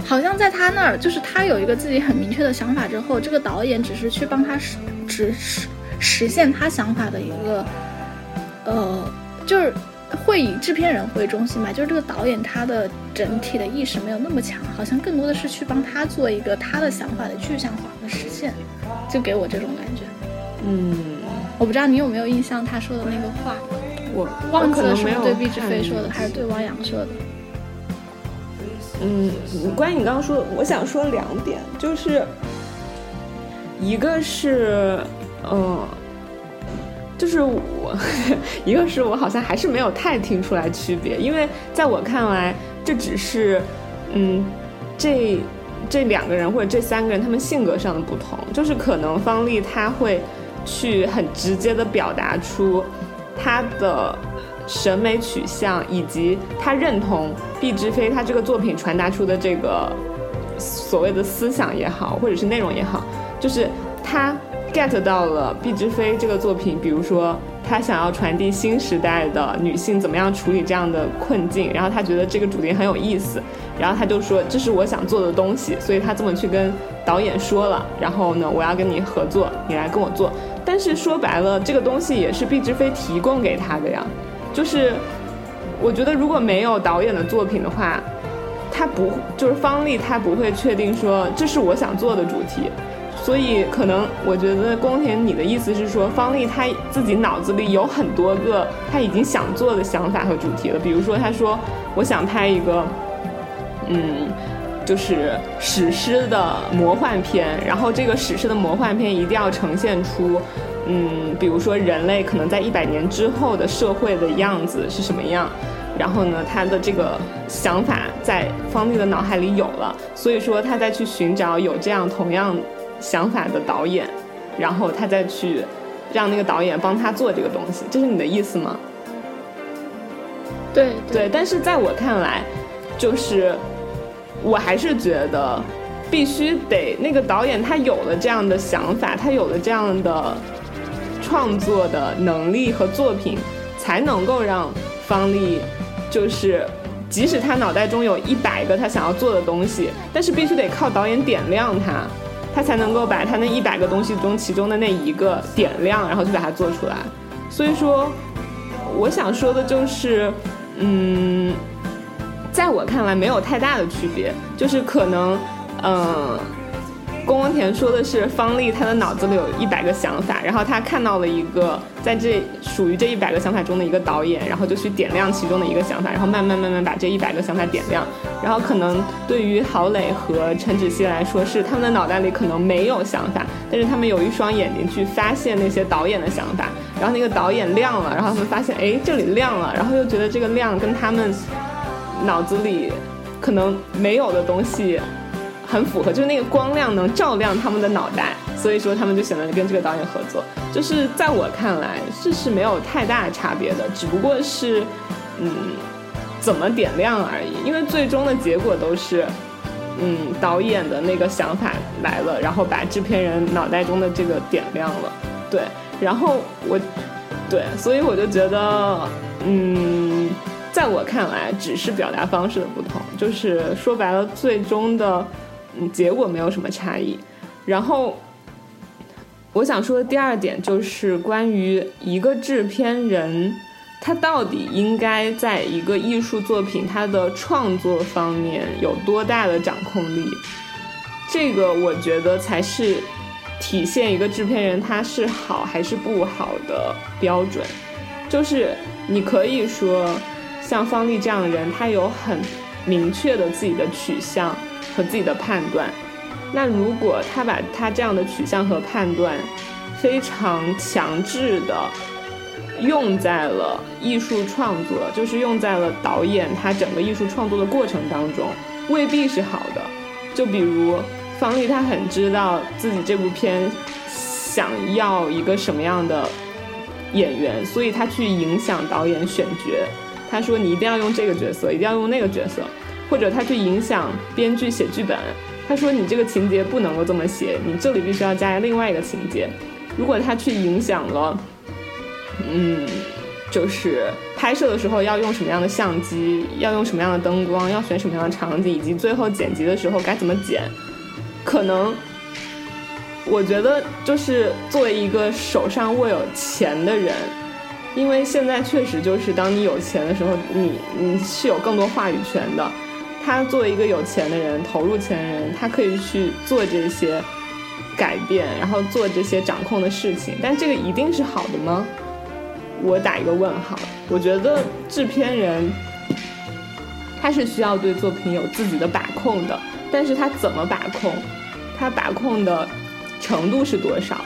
好像在他那儿，就是他有一个自己很明确的想法之后，这个导演只是去帮他实实实。现他想法的一个，呃，就是会以制片人为中心吧，就是这个导演他的整体的意识没有那么强，好像更多的是去帮他做一个他的想法的具象化和实现，就给我这种感觉。嗯，我不知道你有没有印象他说的那个话，我忘记了是对毕志飞说的还是对汪洋说的。嗯，关于你刚刚说，我想说两点，就是一个是。嗯，就是我，一个是我好像还是没有太听出来区别，因为在我看来，这只是，嗯，这这两个人或者这三个人他们性格上的不同，就是可能方丽他会去很直接的表达出他的审美取向，以及他认同毕之飞他这个作品传达出的这个所谓的思想也好，或者是内容也好，就是他。Get 到了毕之飞这个作品，比如说他想要传递新时代的女性怎么样处理这样的困境，然后他觉得这个主题很有意思，然后他就说这是我想做的东西，所以他这么去跟导演说了，然后呢我要跟你合作，你来跟我做。但是说白了，这个东西也是毕之飞提供给他的呀，就是我觉得如果没有导演的作品的话，他不就是方丽他不会确定说这是我想做的主题。所以，可能我觉得宫田，你的意思是说，方丽她自己脑子里有很多个她已经想做的想法和主题了。比如说，她说我想拍一个，嗯，就是史诗的魔幻片，然后这个史诗的魔幻片一定要呈现出，嗯，比如说人类可能在一百年之后的社会的样子是什么样。然后呢，他的这个想法在方丽的脑海里有了，所以说他再去寻找有这样同样。想法的导演，然后他再去让那个导演帮他做这个东西，这是你的意思吗？对对，但是在我看来，就是我还是觉得必须得那个导演他有了这样的想法，他有了这样的创作的能力和作品，才能够让方丽就是即使他脑袋中有一百个他想要做的东西，但是必须得靠导演点亮他。他才能够把他那一百个东西中其中的那一个点亮，然后去把它做出来。所以说，我想说的就是，嗯，在我看来没有太大的区别，就是可能，嗯。宫文田说的是方丽，她的脑子里有一百个想法，然后她看到了一个在这属于这一百个想法中的一个导演，然后就去点亮其中的一个想法，然后慢慢慢慢把这一百个想法点亮。然后可能对于郝蕾和陈芷希来说，是他们的脑袋里可能没有想法，但是他们有一双眼睛去发现那些导演的想法，然后那个导演亮了，然后他们发现哎这里亮了，然后又觉得这个亮跟他们脑子里可能没有的东西。很符合，就是那个光亮能照亮他们的脑袋，所以说他们就选择跟这个导演合作。就是在我看来，这是没有太大差别的，只不过是，嗯，怎么点亮而已。因为最终的结果都是，嗯，导演的那个想法来了，然后把制片人脑袋中的这个点亮了。对，然后我，对，所以我就觉得，嗯，在我看来，只是表达方式的不同，就是说白了，最终的。结果没有什么差异。然后，我想说的第二点就是关于一个制片人他到底应该在一个艺术作品他的创作方面有多大的掌控力？这个我觉得才是体现一个制片人他是好还是不好的标准。就是你可以说，像方丽这样的人，他有很明确的自己的取向和自己的判断。那如果他把他这样的取向和判断非常强制的用在了艺术创作，就是用在了导演他整个艺术创作的过程当中，未必是好的。就比如方丽，他很知道自己这部片想要一个什么样的演员，所以他去影响导演选角。他说你一定要用这个角色，一定要用那个角色，或者他去影响编剧写剧本。他说你这个情节不能够这么写，你这里必须要加另外一个情节。如果他去影响了。嗯，就是拍摄的时候要用什么样的相机，要用什么样的灯光，要选什么样的场景，以及最后剪辑的时候该怎么剪，可能我觉得就是作为一个手上握有钱的人，因为现在确实就是当你有钱的时候，你你是有更多话语权的。他作为一个有钱的人，投入钱的人，他可以去做这些改变，然后做这些掌控的事情，但这个一定是好的吗？我打一个问号。我觉得制片人他是需要对作品有自己的把控的，但是他怎么把控？他把控的程度是多少？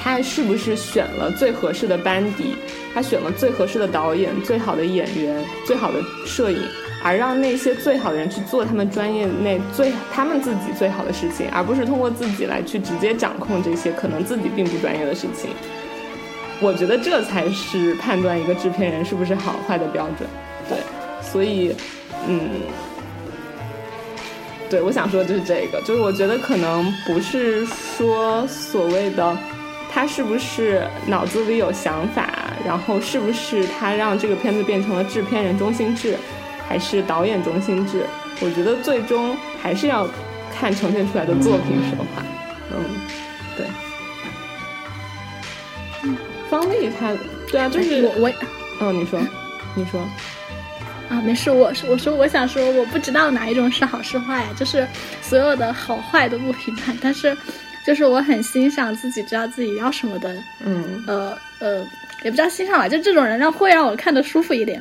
他是不是选了最合适的班底？他选了最合适的导演、最好的演员、最好的摄影，而让那些最好的人去做他们专业内最他们自己最好的事情，而不是通过自己来去直接掌控这些可能自己并不专业的事情。我觉得这才是判断一个制片人是不是好坏的标准，对，所以，嗯，对，我想说的就是这个，就是我觉得可能不是说所谓的他是不是脑子里有想法，然后是不是他让这个片子变成了制片人中心制，还是导演中心制，我觉得最终还是要看呈现出来的作品说话，嗯，对。方丽，他对啊，就是我我，嗯，你说，你说，啊，没事，我我说我想说，我不知道哪一种是好是坏呀，就是所有的好坏都不评判，但是就是我很欣赏自己知道自己要什么的，嗯，呃呃，也不知道欣赏吧，就这种人让会让我看的舒服一点，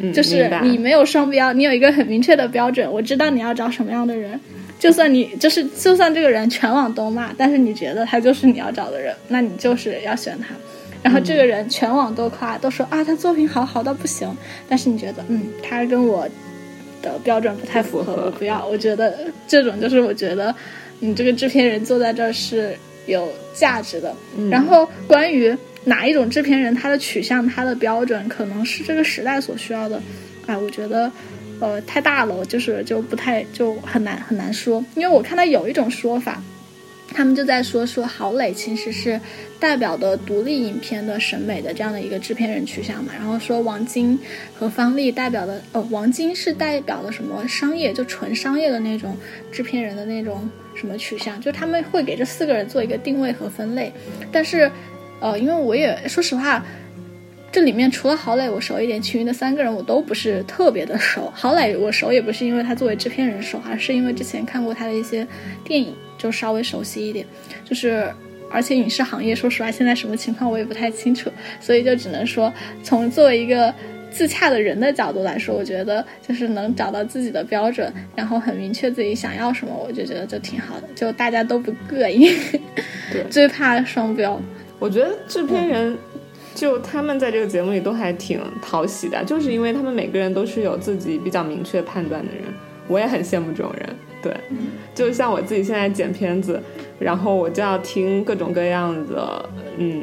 嗯，就是你没有双标，你有一个很明确的标准，我知道你要找什么样的人，就算你就是就算这个人全网都骂，但是你觉得他就是你要找的人，那你就是要选他。然后这个人全网都夸，都说啊，他作品好好到不行。但是你觉得，嗯，他跟我的标准不太符合，我不要。我觉得这种就是我觉得你这个制片人坐在这儿是有价值的。然后关于哪一种制片人，他的取向、他的标准，可能是这个时代所需要的。哎，我觉得呃太大了，就是就不太就很难很难说。因为我看到有一种说法。他们就在说说郝蕾其实是代表的独立影片的审美的这样的一个制片人取向嘛，然后说王晶和方丽代表的，呃，王晶是代表的什么商业，就纯商业的那种制片人的那种什么取向，就他们会给这四个人做一个定位和分类。但是，呃，因为我也说实话，这里面除了郝磊我熟一点，其余的三个人我都不是特别的熟。郝磊我熟也不是因为他作为制片人熟，而是因为之前看过他的一些电影。就稍微熟悉一点，就是而且影视行业说实话现在什么情况我也不太清楚，所以就只能说从作为一个自洽的人的角度来说，我觉得就是能找到自己的标准，然后很明确自己想要什么，我就觉得就挺好的，就大家都不膈应。对，最怕双标。我觉得制片人就他们在这个节目里都还挺讨喜的，就是因为他们每个人都是有自己比较明确判断的人，我也很羡慕这种人。对，就像我自己现在剪片子，然后我就要听各种各样的嗯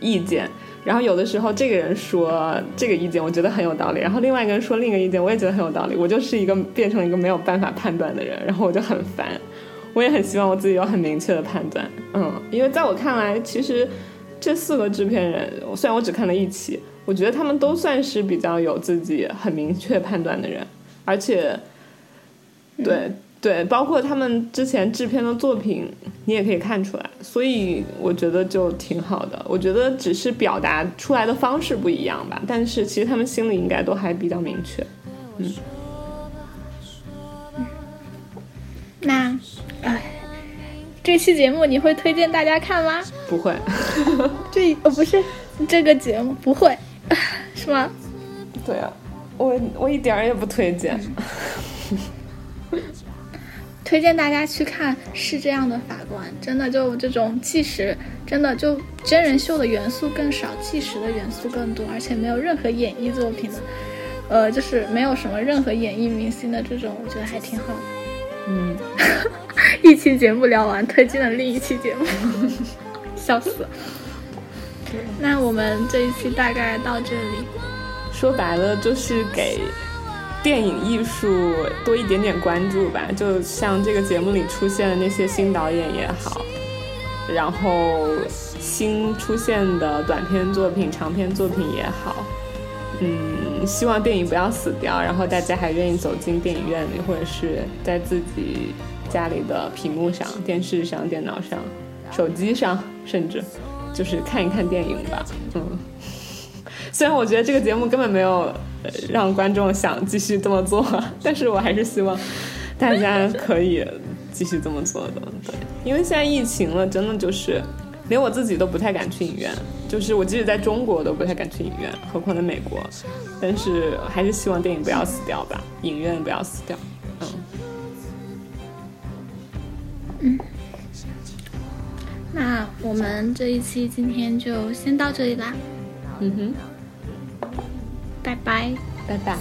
意见，然后有的时候这个人说这个意见我觉得很有道理，然后另外一个人说另一个意见我也觉得很有道理，我就是一个变成一个没有办法判断的人，然后我就很烦。我也很希望我自己有很明确的判断，嗯，因为在我看来，其实这四个制片人，虽然我只看了一期，我觉得他们都算是比较有自己很明确判断的人，而且对。对，包括他们之前制片的作品，你也可以看出来，所以我觉得就挺好的。我觉得只是表达出来的方式不一样吧，但是其实他们心里应该都还比较明确。嗯，那，哎，这期节目你会推荐大家看吗？不会，这哦不是这个节目不会，是吗？对啊，我我一点儿也不推荐。推荐大家去看《是这样的法官》，真的就这种纪实，真的就真人秀的元素更少，纪实的元素更多，而且没有任何演绎作品的，呃，就是没有什么任何演绎明星的这种，我觉得还挺好的。嗯，一期节目聊完，推荐了另一期节目，笑死了。那我们这一期大概到这里，说白了就是给。电影艺术多一点点关注吧，就像这个节目里出现的那些新导演也好，然后新出现的短片作品、长片作品也好，嗯，希望电影不要死掉，然后大家还愿意走进电影院里，或者是在自己家里的屏幕上、电视上、电脑上、手机上，甚至就是看一看电影吧，嗯。虽然我觉得这个节目根本没有让观众想继续这么做，但是我还是希望大家可以继续这么做的。对，因为现在疫情了，真的就是连我自己都不太敢去影院，就是我即使在中国都不太敢去影院，何况在美国。但是还是希望电影不要死掉吧，影院不要死掉。嗯。嗯。那我们这一期今天就先到这里啦。嗯哼。拜拜，拜拜。